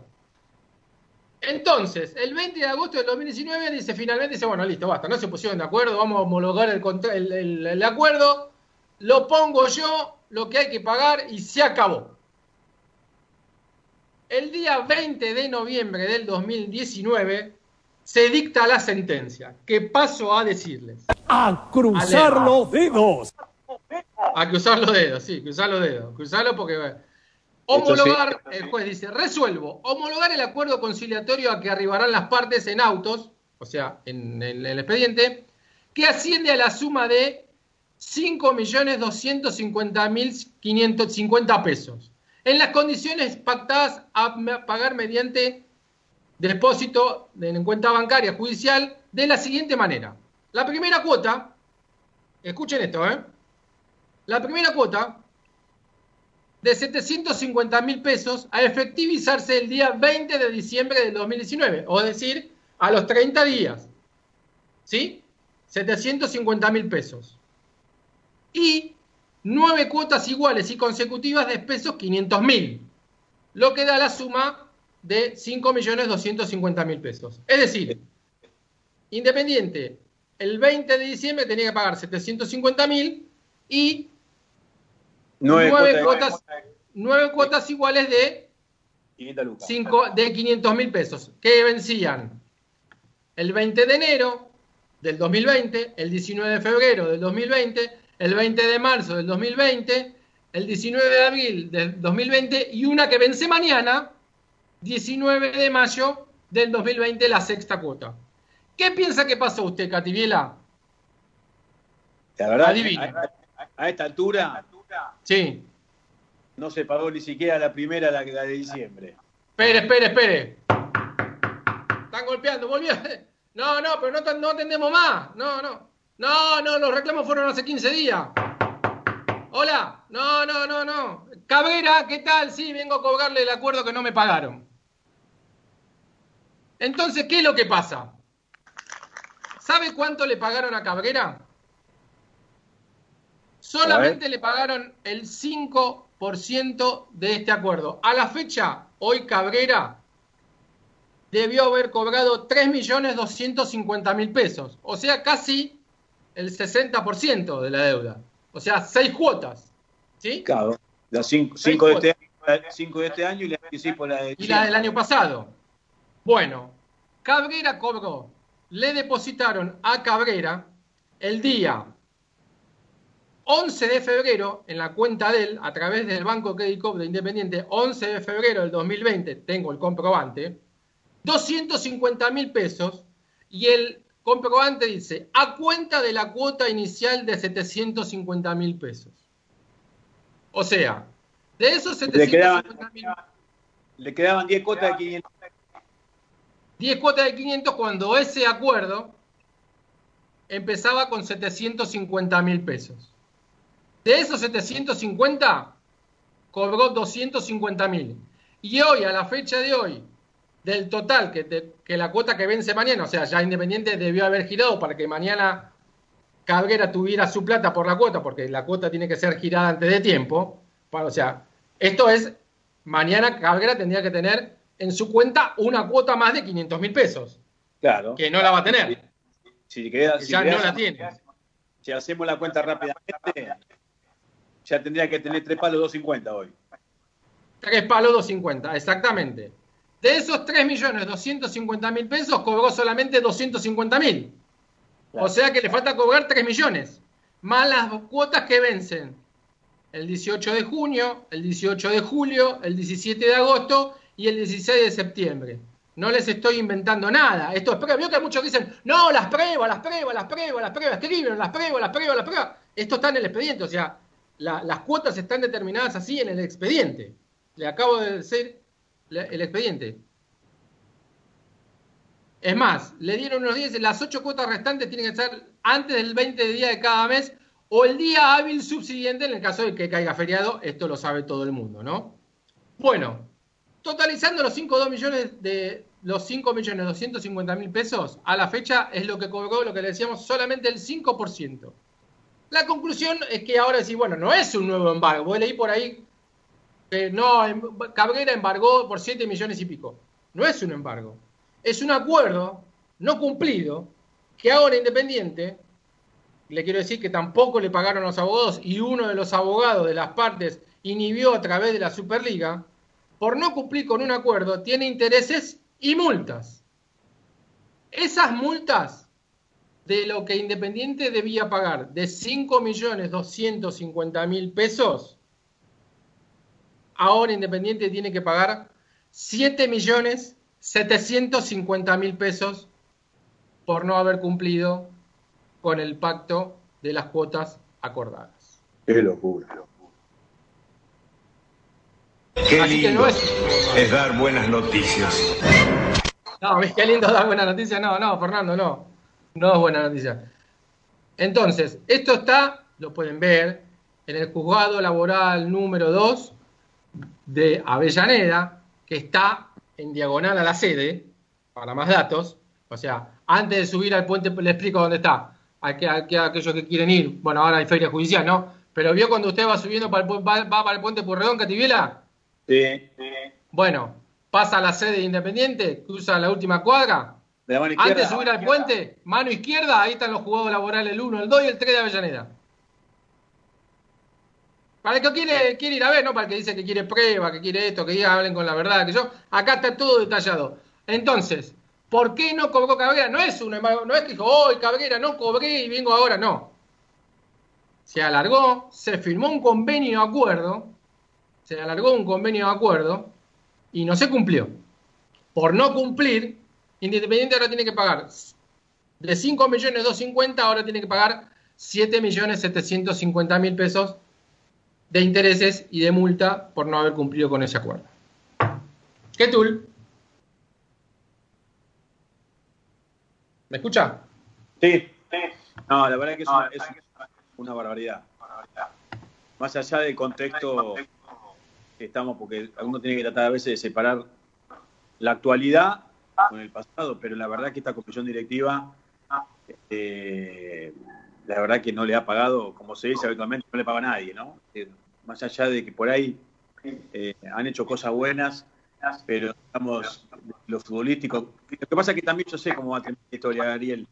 Entonces, el 20 de agosto del 2019 dice finalmente, dice, bueno, listo, basta, no se pusieron de acuerdo, vamos a homologar el, contra- el, el- el acuerdo, lo pongo yo, lo que hay que pagar y se acabó. El día 20 de noviembre del 2019 se dicta la sentencia, que paso a decirles. A cruzar los dedos. A cruzar los dedos, sí, cruzar los dedos. Cruzarlo porque. Homologar, el juez dice, resuelvo, homologar el acuerdo conciliatorio a que arribarán las partes en autos, o sea, en, el- el expediente, que asciende a la suma de 5.250.550 pesos, en las condiciones pactadas a pagar mediante depósito de- en cuenta bancaria judicial de la siguiente manera. La primera cuota, escuchen esto, ¿eh? La primera cuota de 750 mil pesos a efectivizarse el día 20 de diciembre del 2019, o decir, a los 30 días. ¿Sí? 750 mil pesos. Y nueve cuotas iguales y consecutivas de pesos 500 mil, lo que da la suma de 5.250.000 pesos. Es decir, Independiente, el 20 de diciembre tenía que pagar 750.000 y Nueve nueve, cuotas cuotas, nueve cuotas iguales de, 500 lucas. cinco, de 500 mil pesos, que vencían el 20 de enero del 2020, el 19 de febrero del 2020, el 20 de marzo del 2020, el 19 de abril del 2020 y una que vence mañana, 19 de mayo del 2020, la sexta cuota. ¿Qué piensa que pasó usted, Cativiela? La verdad, Adivine. a, a- a esta altura Sí. no se pagó ni siquiera la primera, la, la de diciembre. Espere, espere, espere. Están golpeando, volvió. No, no, pero no, no atendemos más. No, no. No, no, los reclamos fueron hace 15 días. Hola. No, no, no, no. Cabrera, ¿qué tal? Sí, vengo a cobrarle el acuerdo que no me pagaron. Entonces, ¿qué es lo que pasa? ¿Sabe cuánto le pagaron a Cabrera? Solamente le pagaron el 5% de este acuerdo. A la fecha, hoy Cabrera debió haber cobrado 3.250.000 pesos. O sea, casi el 60% de la deuda. O sea, seis cuotas. ¿Sí? Claro, las cinco, Seis cinco de, este año, cinco de este año y le anticipo la de y la del año pasado. Bueno, Cabrera cobró, le depositaron a Cabrera el día 11 de febrero en la cuenta de él, a través del Banco Credit Corp de Independiente, 11 de febrero del 2020, tengo el comprobante, 250 mil pesos y el comprobante dice, a cuenta de la cuota inicial de 750 mil pesos. O sea, de esos Le quedaban, 750 mil le quedaban 10 cuotas de 500. 10 cuotas de 500 cuando ese acuerdo empezaba con 750 mil pesos. De esos 750, cobró 250 mil. Y hoy, a la fecha de hoy, del total, que, te- que la cuota que vence mañana, o sea, ya Independiente debió haber girado para que mañana Cabrera tuviera su plata por la cuota, porque la cuota tiene que ser girada antes de tiempo. Para- o sea, esto es, mañana Cabrera tendría que tener en su cuenta una cuota más de 500 mil pesos, Claro. que no la va a tener. Si queda- si ya queda- no la tiene. Si hacemos la cuenta rápidamente, ya tendría que tener tres palos 250 hoy. Tres palos 250, exactamente. De esos 3.250.000 pesos, cobró solamente 250.000. O sea que le falta cobrar 3 millones. Más las cuotas que vencen el 18 de junio, el 18 de julio, el 17 de agosto y el 16 de septiembre. No les estoy inventando nada. Esto es prueba. Vio que muchos dicen, no, las pruebas, las pruebas, las pruebas, las pruebas, escriben, las pruebas, las pruebas, las pruebas. Esto está en el expediente. O sea, la- las cuotas están determinadas así en el expediente. Le acabo de decir el expediente. Es más, le dieron unos días, las ocho cuotas restantes tienen que ser antes del 20 de día de cada mes o el día hábil subsiguiente en el caso de que caiga feriado. Esto lo sabe todo el mundo, ¿no? Bueno, totalizando los 5, millones de los 5 millones 250 mil pesos, a la fecha es lo que cobró, lo que le decíamos, solamente el 5%. La conclusión es que ahora sí, bueno, no es un nuevo embargo. Vos leí por ahí que no, em- Cabrera embargó por 7 millones y pico. No es un embargo. Es un acuerdo no cumplido que ahora Independiente, le quiero decir que tampoco le pagaron los abogados y uno de los abogados de las partes inhibió a través de la Superliga, por no cumplir con un acuerdo, tiene intereses y multas. Esas multas de lo que Independiente debía pagar, de 5.250.000 pesos, ahora Independiente tiene que pagar 7.750.000 pesos por no haber cumplido con el pacto de las cuotas acordadas. Qué locura. Qué Así que no es- es dar buenas noticias. No, qué lindo dar buena noticia. No, no, Fernando, no. No es buena noticia. Entonces, esto está, lo pueden ver, en el juzgado laboral número 2 de Avellaneda, que está en diagonal a la sede, para más datos. O sea, antes de subir al puente, le explico dónde está. A, que- a que- a aquellos que quieren ir. Bueno, ahora hay feria judicial, ¿no? Pero vio cuando usted va subiendo para el, va, va para el puente Purredón, Cativiela. Sí. Bueno, pasa a la sede de Independiente, cruza la última cuadra. De la mano Antes de subir al puente, mano izquierda, ahí están los jugados laborales, el 1, el 2 y el 3 de Avellaneda. Para el que quiere, quiere ir a ver, ¿no? Para el que dice que quiere prueba, que quiere esto, que diga, hablen con la verdad, que yo. Acá está todo detallado. Entonces, ¿por qué no cobró Cabrera? No es un embargo, no es que dijo, hoy Cabrera no cobré y vengo ahora, no. Se alargó, se firmó un convenio de acuerdo, se alargó un convenio de acuerdo y no se cumplió. Por no cumplir, Independiente ahora tiene que pagar de 5 millones 250, ahora tiene que pagar 7 millones 750 mil pesos de intereses y de multa por no haber cumplido con ese acuerdo. ¿Qué tul? ¿Me escucha? Sí. No, la verdad que es una, es una barbaridad. Más allá del contexto que estamos, porque uno tiene que tratar a veces de separar la actualidad con el pasado, pero la verdad que esta comisión directiva, eh, la verdad que no le ha pagado, como se dice habitualmente, no le paga a nadie, ¿no? Eh, más allá de que por ahí eh, han hecho cosas buenas, pero digamos, lo futbolístico. Lo que pasa es que también yo sé cómo va a terminar la historia, Ariel.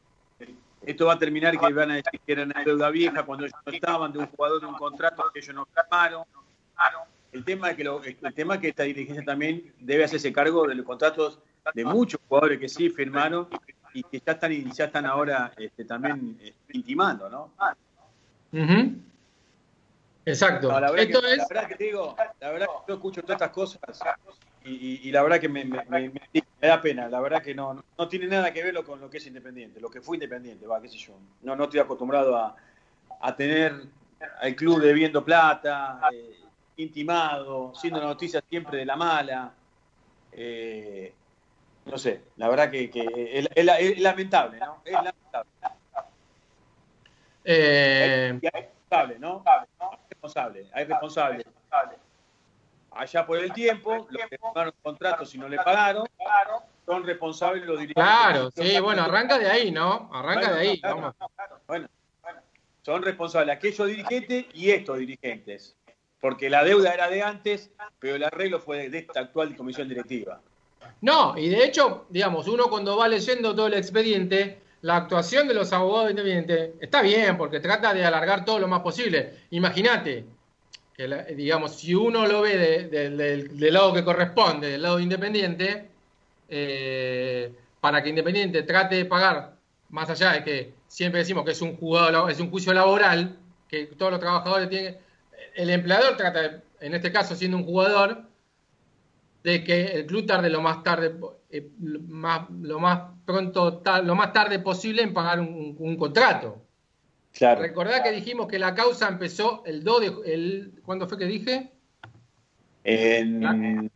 Esto va a terminar que van a decir que era una deuda vieja cuando ellos no estaban, de un jugador de un contrato que ellos no firmaron. El tema es que, lo- el tema es que esta dirigencia también debe hacerse cargo de los contratos de muchos jugadores que sí firmaron y que ya están, ya están ahora este, también eh, intimando, ¿no? Exacto. No, la, verdad Esto que, es. la verdad que te digo, la verdad que yo escucho todas estas cosas y, y- y la verdad que me, me- me- me- me da pena. La verdad que no, no, no tiene nada que ver con lo que es independiente, lo que fue independiente, va, qué sé yo. No, no estoy acostumbrado a, a tener al club debiendo plata, eh, intimado, siendo noticias siempre de la mala. Eh, no sé, la verdad que, que es, es la- es lamentable, ¿no? Es lamentable. eh, Y hay responsable, ¿no? Hay responsable, hay responsable. Allá por el tiempo, los que firmaron contratos y no le pagaron, son responsables los dirigentes. claro, sí, bueno, arranca de ahí, ¿no? Arranca de ahí. Vamos. Bueno, son responsables aquellos dirigentes y estos dirigentes. Porque la deuda era de antes, pero el arreglo fue de esta actual comisión directiva. No, y de hecho, digamos, uno cuando va leyendo todo el expediente, la actuación de los abogados independientes está bien, porque trata de alargar todo lo más posible. Imagínate, digamos, si uno lo ve de- de- del- lado que corresponde, del lado independiente, eh, para que Independiente trate de pagar, más allá de que siempre decimos que es un juzgado, es un juicio laboral, que todos los trabajadores tienen, el empleador trata, en este caso siendo un jugador, de que el club tarde lo más tarde, eh, lo más, lo más pronto, lo más tarde posible en pagar un, un contrato. Claro. Recordá que dijimos que la causa empezó el 2 de, el, ¿cuándo fue que dije? En,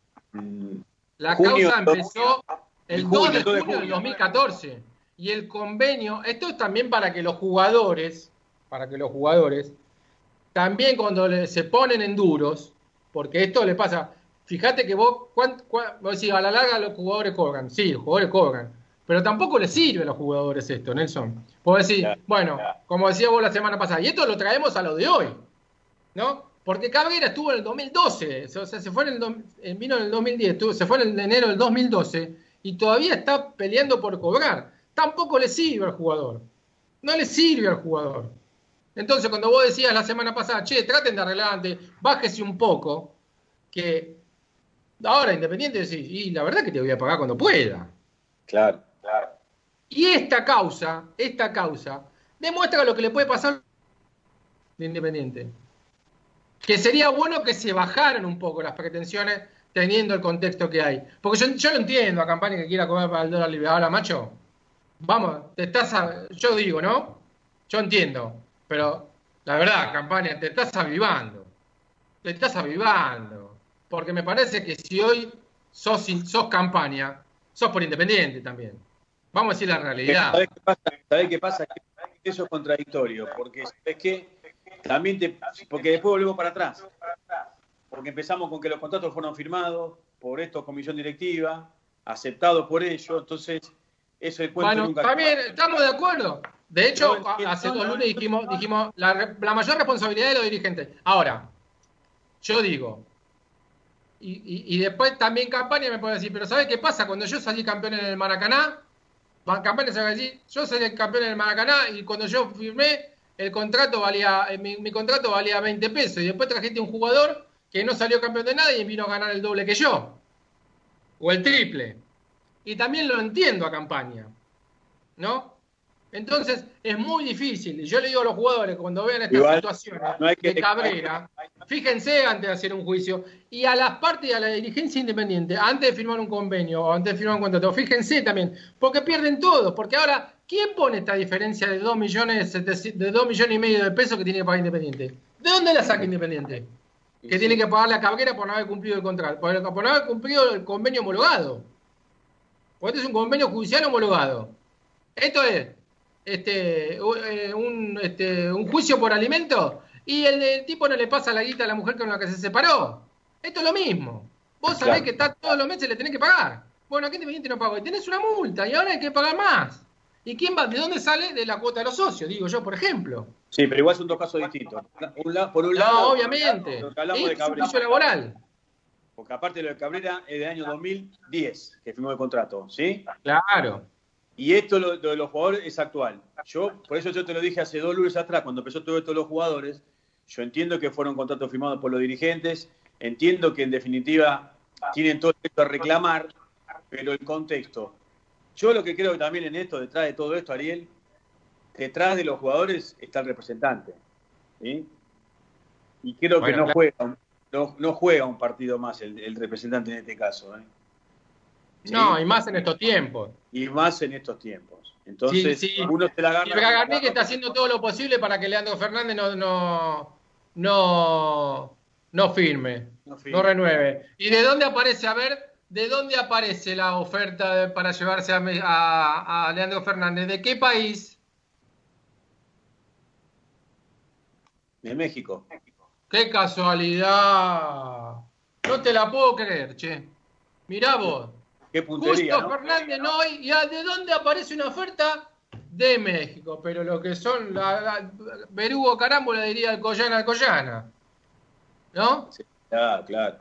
La Junio, causa empezó el en 2 junio, de 2 de junio del junio. 2014. Y el convenio, esto es también para que los jugadores, para que los jugadores, también cuando se ponen en duros, porque esto le pasa, fíjate que vos, cuán- cuán- vos decís, a la larga los jugadores cobran, sí, los jugadores cobran, pero tampoco les sirve a los jugadores esto, Nelson. Vos decís, bueno, como decía vos la semana pasada, y esto lo traemos a lo de hoy, ¿no? Porque Cabrera estuvo en el 2012, o sea, se fue en el, vino en el 2010, estuvo- se fue en el enero del 2012 y todavía está peleando por cobrar. Tampoco le sirve al jugador. No le sirve al jugador. Entonces, cuando vos decías la semana pasada, che, traten de arreglar antes, bájese un poco, que ahora Independiente decís, y la verdad que te voy a pagar cuando pueda. Claro, claro. Y esta causa, esta causa, demuestra lo que le puede pasar de Independiente. Que sería bueno que se bajaran un poco las pretensiones teniendo el contexto que hay. Porque yo, yo lo entiendo a Campaña que quiera comer para el dólar libre. Ahora, macho, vamos, te estás a- yo digo, ¿no? Yo entiendo, pero la verdad, Campaña, te estás avivando. Te estás avivando. Porque me parece que si hoy sos, sos Campaña, sos por Independiente también. Vamos a decir la realidad. ¿Sabés qué pasa? ¿Sabés qué pasa? Eso es contradictorio, porque es que también te, porque después volvemos para atrás. Porque empezamos con que los contratos fueron firmados por esto, comisión directiva, aceptados por ellos, entonces eso cuento Bueno, nunca también estamos de acuerdo. De hecho, No, hace dos lunes dijimos, dijimos la mayor responsabilidad de los dirigentes. Ahora, yo digo, y, y- después también Campaña me puede decir, pero ¿sabes qué pasa? Cuando yo salí campeón en el Maracaná, Campaña se va a decir, yo salí campeón en el Maracaná y cuando yo firmé, el contrato valía, eh, mi, mi contrato valía 20 pesos. Y después trajiste un jugador que no salió campeón de nada y vino a ganar el doble que yo. O el triple. Y también lo entiendo a Campaña. ¿No? Entonces, es muy difícil. Yo le digo a los jugadores, cuando vean estas Igual, situaciones no hay que- de Cabrera, fíjense antes de hacer un juicio. Y a las partes y a la dirigencia independiente, antes de firmar un convenio o antes de firmar un contrato, fíjense también, porque pierden todos. Porque ahora, ¿quién pone esta diferencia de 2 millones, de 2 millones y medio de pesos que tiene que pagar Independiente? ¿De dónde la saca Independiente? Que tiene que pagarle a Cabrera por no haber cumplido el contrato, por, por no haber cumplido el convenio homologado. Porque este es un convenio judicial homologado. Esto es este, eh, un, este, un juicio por alimento y el, el tipo no le pasa la guita a la mujer con la que se separó. Esto es lo mismo. Vos sabés Claro. que está todos los meses le tenés que pagar. Bueno, aquí Independiente no pagó y tenés una multa y ahora hay que pagar más. ¿Y quién va? ¿De dónde sale? De la cuota de los socios, digo yo, por ejemplo. Sí, pero igual son dos casos distintos. Un la- por un No, lado, obviamente. lo que hablamos de Esto es un Cabrera. juicio laboral. Porque aparte lo de Cabrera es del año 2010, que firmó el contrato, ¿sí? Claro. Y esto lo, lo de los jugadores es actual. Yo, por eso yo te lo dije hace dos lunes atrás, cuando empezó todo esto de los jugadores, yo entiendo que fueron contratos firmados por los dirigentes, entiendo que en definitiva tienen todo esto a reclamar, pero el contexto. Yo lo que creo que también en esto, detrás de todo esto, Ariel, detrás de los jugadores está el representante. ¿sí? Y creo Bueno, que no claro. juega, un- no, no juega un partido más el, el representante en este caso. ¿eh? ¿Sí? No, y más en estos tiempos. y más en estos tiempos. Entonces, Sí, sí. uno se la Y agarra. Bragarnik está haciendo todo lo posible para que Leandro Fernández no, no, no, no firme, No renueve. ¿Y de dónde aparece? A ver, ¿de dónde aparece la oferta de- para llevarse a, a- a Leandro Fernández? ¿De qué país? De México. ¡Qué casualidad! No te la puedo creer, che. Mirá vos. Qué puntería, Justo ¿no? Fernández no. ¿Y a- de dónde aparece una oferta? de México, pero lo que son la, la Berugo Carámbula diría Alcoyana Alcoyana. ¿No? Claro, claro.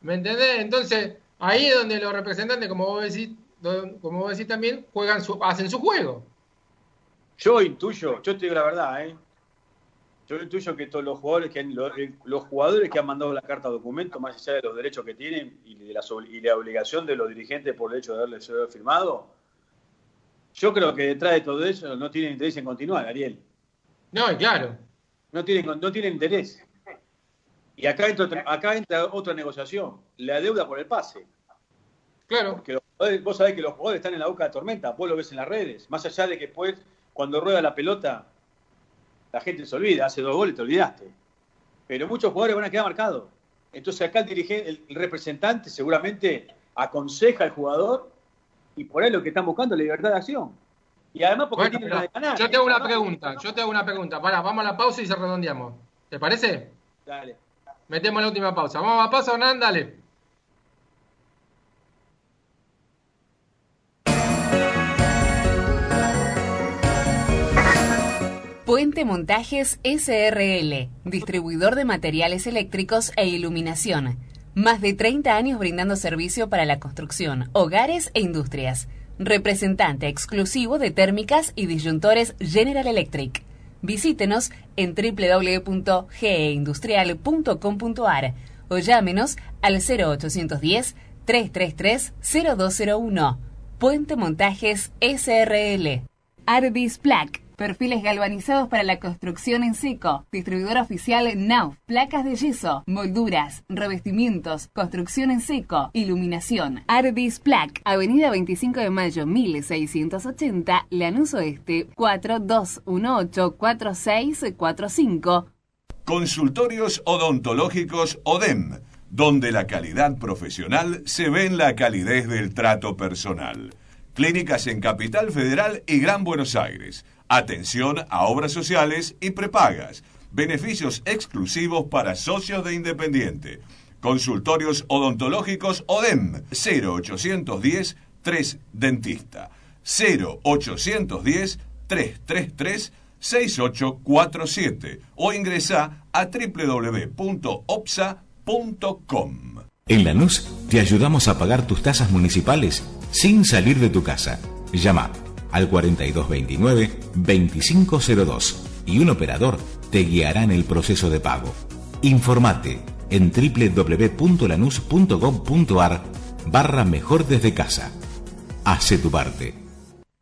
¿Me entendés? Entonces, ahí es donde los representantes, como vos decís, como vos decís también, juegan su, hacen su juego. Yo intuyo, yo te digo la verdad, ¿eh? Yo intuyo que todos los jugadores que han- los, eh, los jugadores que han mandado la carta documento, más allá de los derechos que tienen y, de y la obligación de los dirigentes por el hecho de haberle sido firmado, yo creo que detrás de todo eso no tienen interés en continuar, Ariel. No, claro. No tienen, no tienen interés. Y acá entra, otra- acá entra otra negociación, la deuda por el pase. Claro. Porque los jugadores- vos sabés que los jugadores están en la boca de tormenta, vos lo ves en las redes. Más allá de que después, cuando rueda la pelota, la gente se olvida, hace dos goles, te olvidaste. Pero muchos jugadores van a quedar marcados. Entonces acá el dirigente, el, representante seguramente aconseja al jugador y por ahí lo que están buscando es la libertad de acción. Y además porque Bueno, pero la de ganar. yo te hago una pregunta, yo te hago una pregunta. Pará, vamos a la pausa y se redondeamos. ¿Te parece? Dale. Metemos la última pausa. Vamos a la pausa, Hernán, dale. Puente Montajes SRL, distribuidor de materiales eléctricos e iluminación. Más de 30 años brindando servicio para la construcción, hogares e industrias. Representante exclusivo de térmicas y disyuntores General Electric. Visítenos en www.geindustrial.com.ar o llámenos al 0810 333 0201. Puente Montajes SRL. Ardis Plac. Perfiles galvanizados para la construcción en seco. Distribuidor oficial NAUF. Placas de yeso, molduras, revestimientos, construcción en seco, iluminación. Ardis Plac. Avenida 25 de Mayo 1680, Lanús Oeste 42184645. Consultorios odontológicos ODEM, donde la calidad profesional se ve en la calidez del trato personal. Clínicas en Capital Federal y Gran Buenos Aires. Atención a obras sociales y prepagas. Beneficios exclusivos para socios de Independiente. Consultorios odontológicos ODEM 0810 3 Dentista 0810 333 6847 o ingresa a www.opsa.com. En Lanús te ayudamos a pagar tus tasas municipales sin salir de tu casa. Llama al 4229-2502 y un operador te guiará en el proceso de pago. Informate en www.lanús.gov.ar barra mejor desde casa. Hace tu parte.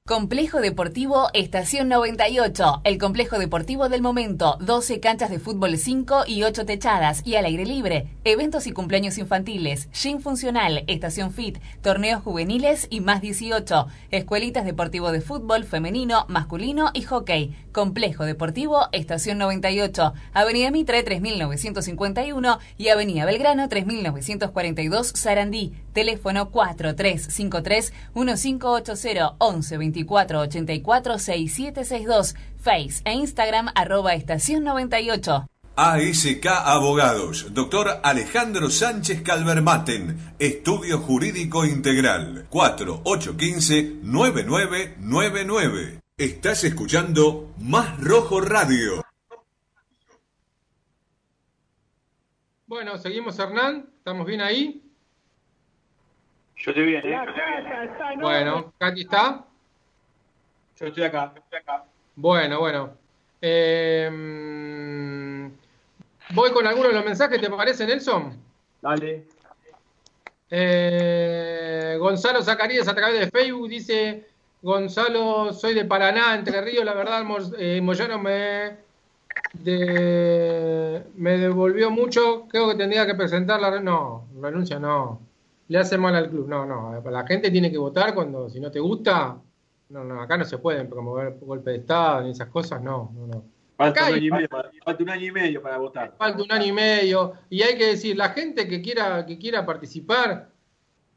Complejo Deportivo Estación 98, el complejo deportivo del momento, 12 canchas de fútbol 5 y 8 techadas. Y al aire libre, eventos y cumpleaños infantiles, gym funcional, estación fit, torneos juveniles y más 18, escuelitas deportivo de fútbol femenino, masculino y hockey. Complejo Deportivo Estación 98, Avenida Mitre 3951 y Avenida Belgrano 3942 Sarandí. Teléfono 4353 1580 11 24 84 6762. Face e Instagram arroba estación 98. ASK Abogados, doctor Alejandro Sánchez Calvermaten, Estudio Jurídico Integral, 4815-9999. Estás escuchando Más Rojo Radio. Bueno, seguimos, Hernán. ¿Estamos bien ahí? Yo estoy bien, ¿eh? Bueno, Katy está. Yo estoy acá. Bueno, bueno. Eh, mm, voy con algunos de los mensajes, ¿te parece, Nelson? Dale. Eh, Gonzalo Zacarías a través de Facebook dice, Gonzalo, soy de Paraná, Entre Ríos, la verdad, Mo- eh, Moyano me, de- me devolvió mucho, creo que tendría que presentar la... No, renuncia no, le hace mal al club, no, no, la gente tiene que votar cuando, si no te gusta, no, no, acá no se pueden promover golpe de Estado ni esas cosas, no, no, no. Falta un, año y medio para, falta un año y medio para votar. falta un año y medio y hay que decir la gente que quiera que quiera participar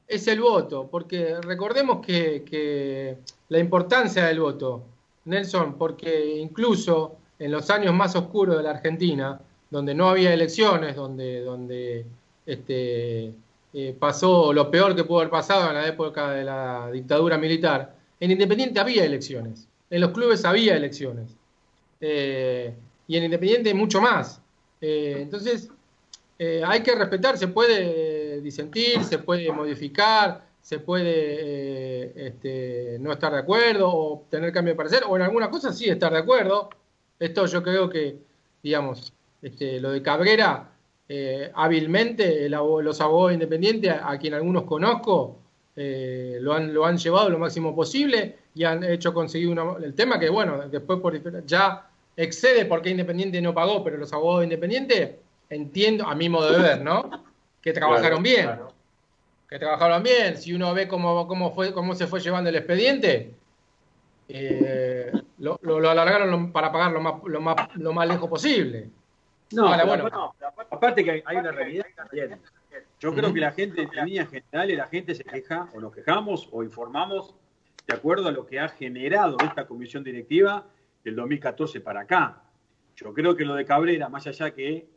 es el voto porque recordemos que, que la importancia del voto Nelson porque incluso en los años más oscuros de la Argentina donde no había elecciones donde donde este eh, pasó lo peor que pudo haber pasado en la época de la dictadura militar en Independiente había elecciones en los clubes había elecciones. Eh, y en Independiente mucho más. Eh, entonces, eh, hay que respetar, se puede disentir, se puede modificar, se puede eh, este, no estar de acuerdo o tener cambio de parecer, o en algunas cosas sí estar de acuerdo. Esto yo creo que, digamos, este, lo de Cabrera, eh, hábilmente, el los abogados independientes, a, quien algunos conozco, eh, lo, han, lo han llevado lo máximo posible y han hecho conseguir una, el tema que, bueno, después por, ya excede porque Independiente no pagó, pero los abogados independientes, entiendo, a mi modo de ver, ¿no? Que trabajaron bien. Que trabajaron bien. Si uno ve cómo, cómo, fue, cómo se fue llevando el expediente, eh, lo, lo- lo alargaron lo- para pagar lo más, lo más, lo más lejos posible. No, Ahora, bueno. aparte- aparte que hay, hay una realidad también. Yo creo que la gente, en líneas generales, la gente se queja, o nos quejamos, o informamos, de acuerdo a lo que ha generado esta comisión directiva del 2014 para acá. Yo creo que lo de Cabrera, más allá que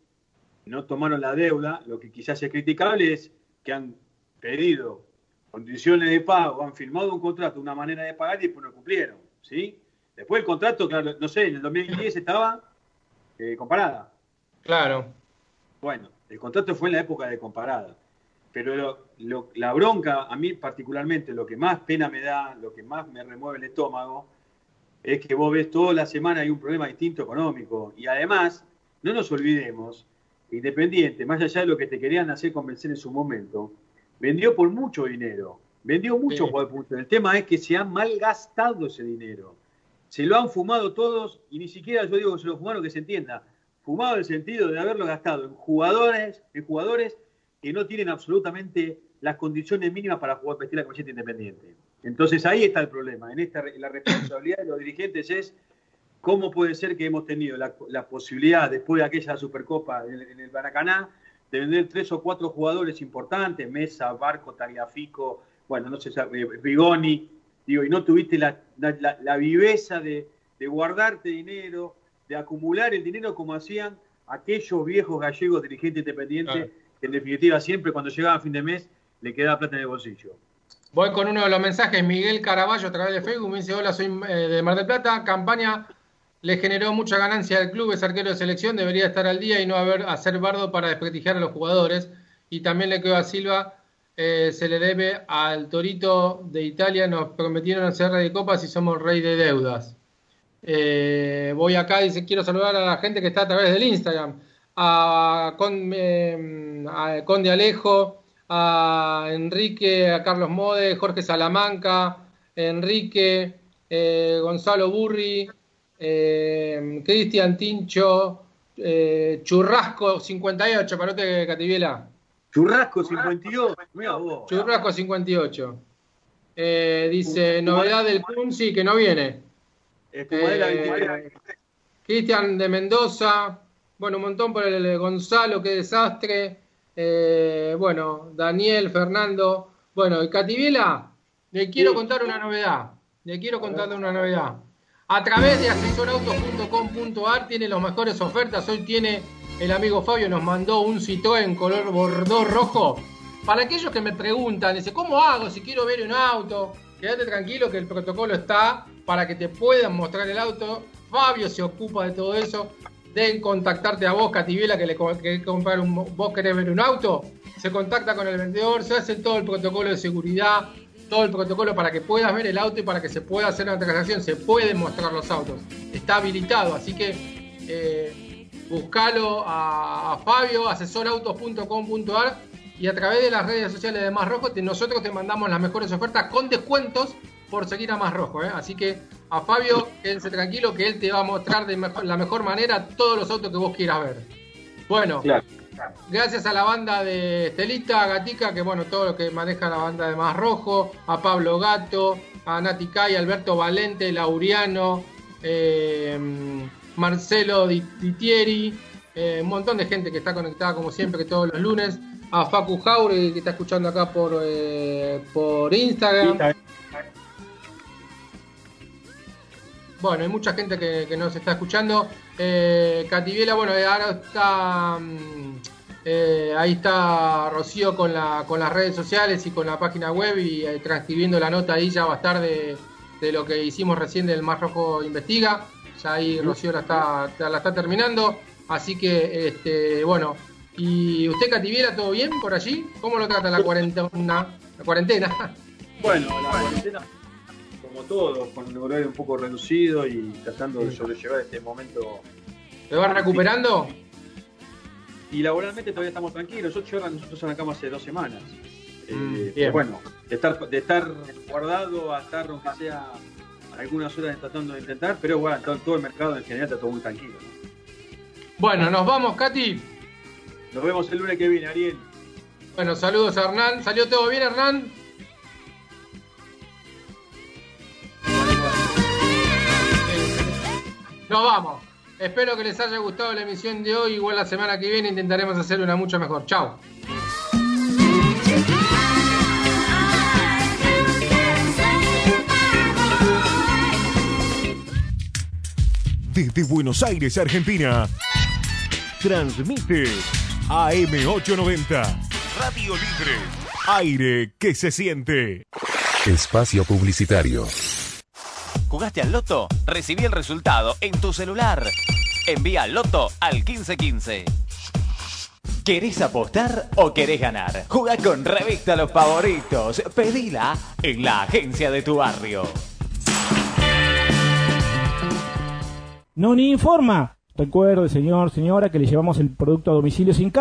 no tomaron la deuda, lo que quizás es criticable es que han pedido condiciones de pago, han firmado un contrato, una manera de pagar y después no cumplieron. ¿sí? Después el contrato, claro, no sé, en el 2010 estaba eh, comparada. Claro. Bueno, el contrato fue en la época de comparada. Pero lo- lo- la bronca, a mí particularmente, lo que más pena me da, lo que más me remueve el estómago, es que vos ves toda la semana hay un problema distinto económico. Y además, no nos olvidemos, Independiente, más allá de lo que te querían hacer convencer en su momento, vendió por mucho dinero. Vendió mucho Sí. por punto. El tema es que se han malgastado ese dinero. Se lo han fumado todos y ni siquiera yo digo que se lo fumaron, que se entienda. Fumado en el sentido de haberlo gastado en jugadores, en jugadores que no tienen absolutamente las condiciones mínimas para jugar vestir la camiseta independiente. Entonces ahí está el problema. En esta la responsabilidad de los dirigentes es cómo puede ser que hemos tenido la, la posibilidad, después de aquella Supercopa en, en el Maracaná, de vender tres o cuatro jugadores importantes, Mesa, Barco, Tagliafico, bueno, no sé, eh, Rigoni, digo, y no tuviste la, la- viveza de, de guardarte dinero, de acumular el dinero como hacían aquellos viejos gallegos dirigentes independientes, Claro. que en definitiva siempre cuando llegaban a fin de mes le quedaba plata en el bolsillo. Voy con uno de los mensajes, Miguel Caraballo a través de Facebook, me dice, hola, soy eh, de Mar del Plata, campaña le generó mucha ganancia al club, es arquero de selección, debería estar al día y no haber, hacer bardo para desprestigiar a los jugadores. Y también le quedó a Silva, eh, se le debe al Torito de Italia, nos prometieron hacer de copas y somos rey de deudas. Eh, voy acá, dice, quiero saludar a la gente que está a través del Instagram, a, Con- eh, a Conde Alejo, a Enrique, a Carlos Mode, Jorge Salamanca, Enrique, eh, Gonzalo Burri, eh, Cristian Tincho, eh, Churrasco 58, parote Cativiela. Churrasco 52, mira vos. Churrasco 58. Eh, dice, novedad del sí, que no viene. Eh, 23. Cristian de Mendoza, bueno, un montón por el Gonzalo, qué desastre. Bueno, Daniel, Fernando. Bueno, y Cativiela, le quiero Sí. contar una novedad. Le quiero contar una novedad. A través de asesorautos.com.ar tiene las mejores ofertas. Hoy tiene el amigo Fabio, nos mandó un Citroën color bordó rojo. Para aquellos que me preguntan, dice, ¿cómo hago si quiero ver un auto? Quédate tranquilo que el protocolo está para que te puedan mostrar el auto. Fabio se ocupa de todo eso. De contactarte a vos, Cativiela, que le querés comprar un, vos querés ver un auto. Se contacta con el vendedor, se hace todo el protocolo de seguridad, todo el protocolo para que puedas ver el auto y para que se pueda hacer una transacción. Se pueden mostrar los autos. Está habilitado, así que eh, buscalo a, Fabio, asesorautos.com.ar y a través de las redes sociales de Más Rojo, te- nosotros te mandamos las mejores ofertas con descuentos por seguir a Más Rojo. ¿eh? Así que a Fabio, quédense tranquilo que él te va a mostrar de la mejor manera todos los autos que vos quieras ver. Bueno, Claro. Gracias a la banda de Estelita, Gatica, que bueno, todo lo que maneja la banda de Más Rojo, a Pablo Gato, a Nati Kai, Alberto Valente, Lauriano, eh, Marcelo Ditieri, eh, un montón de gente que está conectada como siempre todos los lunes, a Facu Jauregui que está escuchando acá por, eh, por Instagram. Bueno, hay mucha gente que, que nos está escuchando. Eh, Cativiela, bueno, eh, ahora está. mm, eh, ahí está Rocío con, la, con las redes sociales y con la página web y eh, transcribiendo la nota ahí ya va a estar de, de lo que hicimos recién del Más Rojo Investiga. Ya ahí Rocío la está, la está terminando. Así que, este, bueno. ¿Y usted, Cativiera, todo bien por allí? ¿Cómo lo trata la cuarentena? La cuarentena. Bueno, la cuarentena, como todo, con un horario un poco reducido y tratando de sobrellevar este momento. ¿Se va recuperando? Y laboralmente todavía estamos tranquilos. Ocho horas nosotros arrancamos hace dos semanas. Mm, Eh, bien. bueno, de estar, de estar guardado a estar, aunque sea algunas horas tratando de intentar, pero bueno, todo, todo el mercado en general está todo muy tranquilo. ¿no? Bueno, nos vamos, Katy. Nos vemos el lunes que viene, Ariel. Bueno, saludos a Hernán. ¿Salió todo bien, Hernán? Nos vamos. Espero que les haya gustado la emisión de hoy. Igual la semana que viene intentaremos hacer una mucho mejor. Chao. Desde Buenos Aires, Argentina. Transmite AM890. Radio Libre. Aire que se siente. Espacio Publicitario. ¿Jugaste al Loto? Recibí el resultado en tu celular. Envía Loto al 1515. ¿Querés apostar o querés ganar? Juga con Revista Los Favoritos. Pedila en la agencia de tu barrio. Noni informa. Recuerde, señor, señora, que le llevamos el producto a domicilio sin cargo.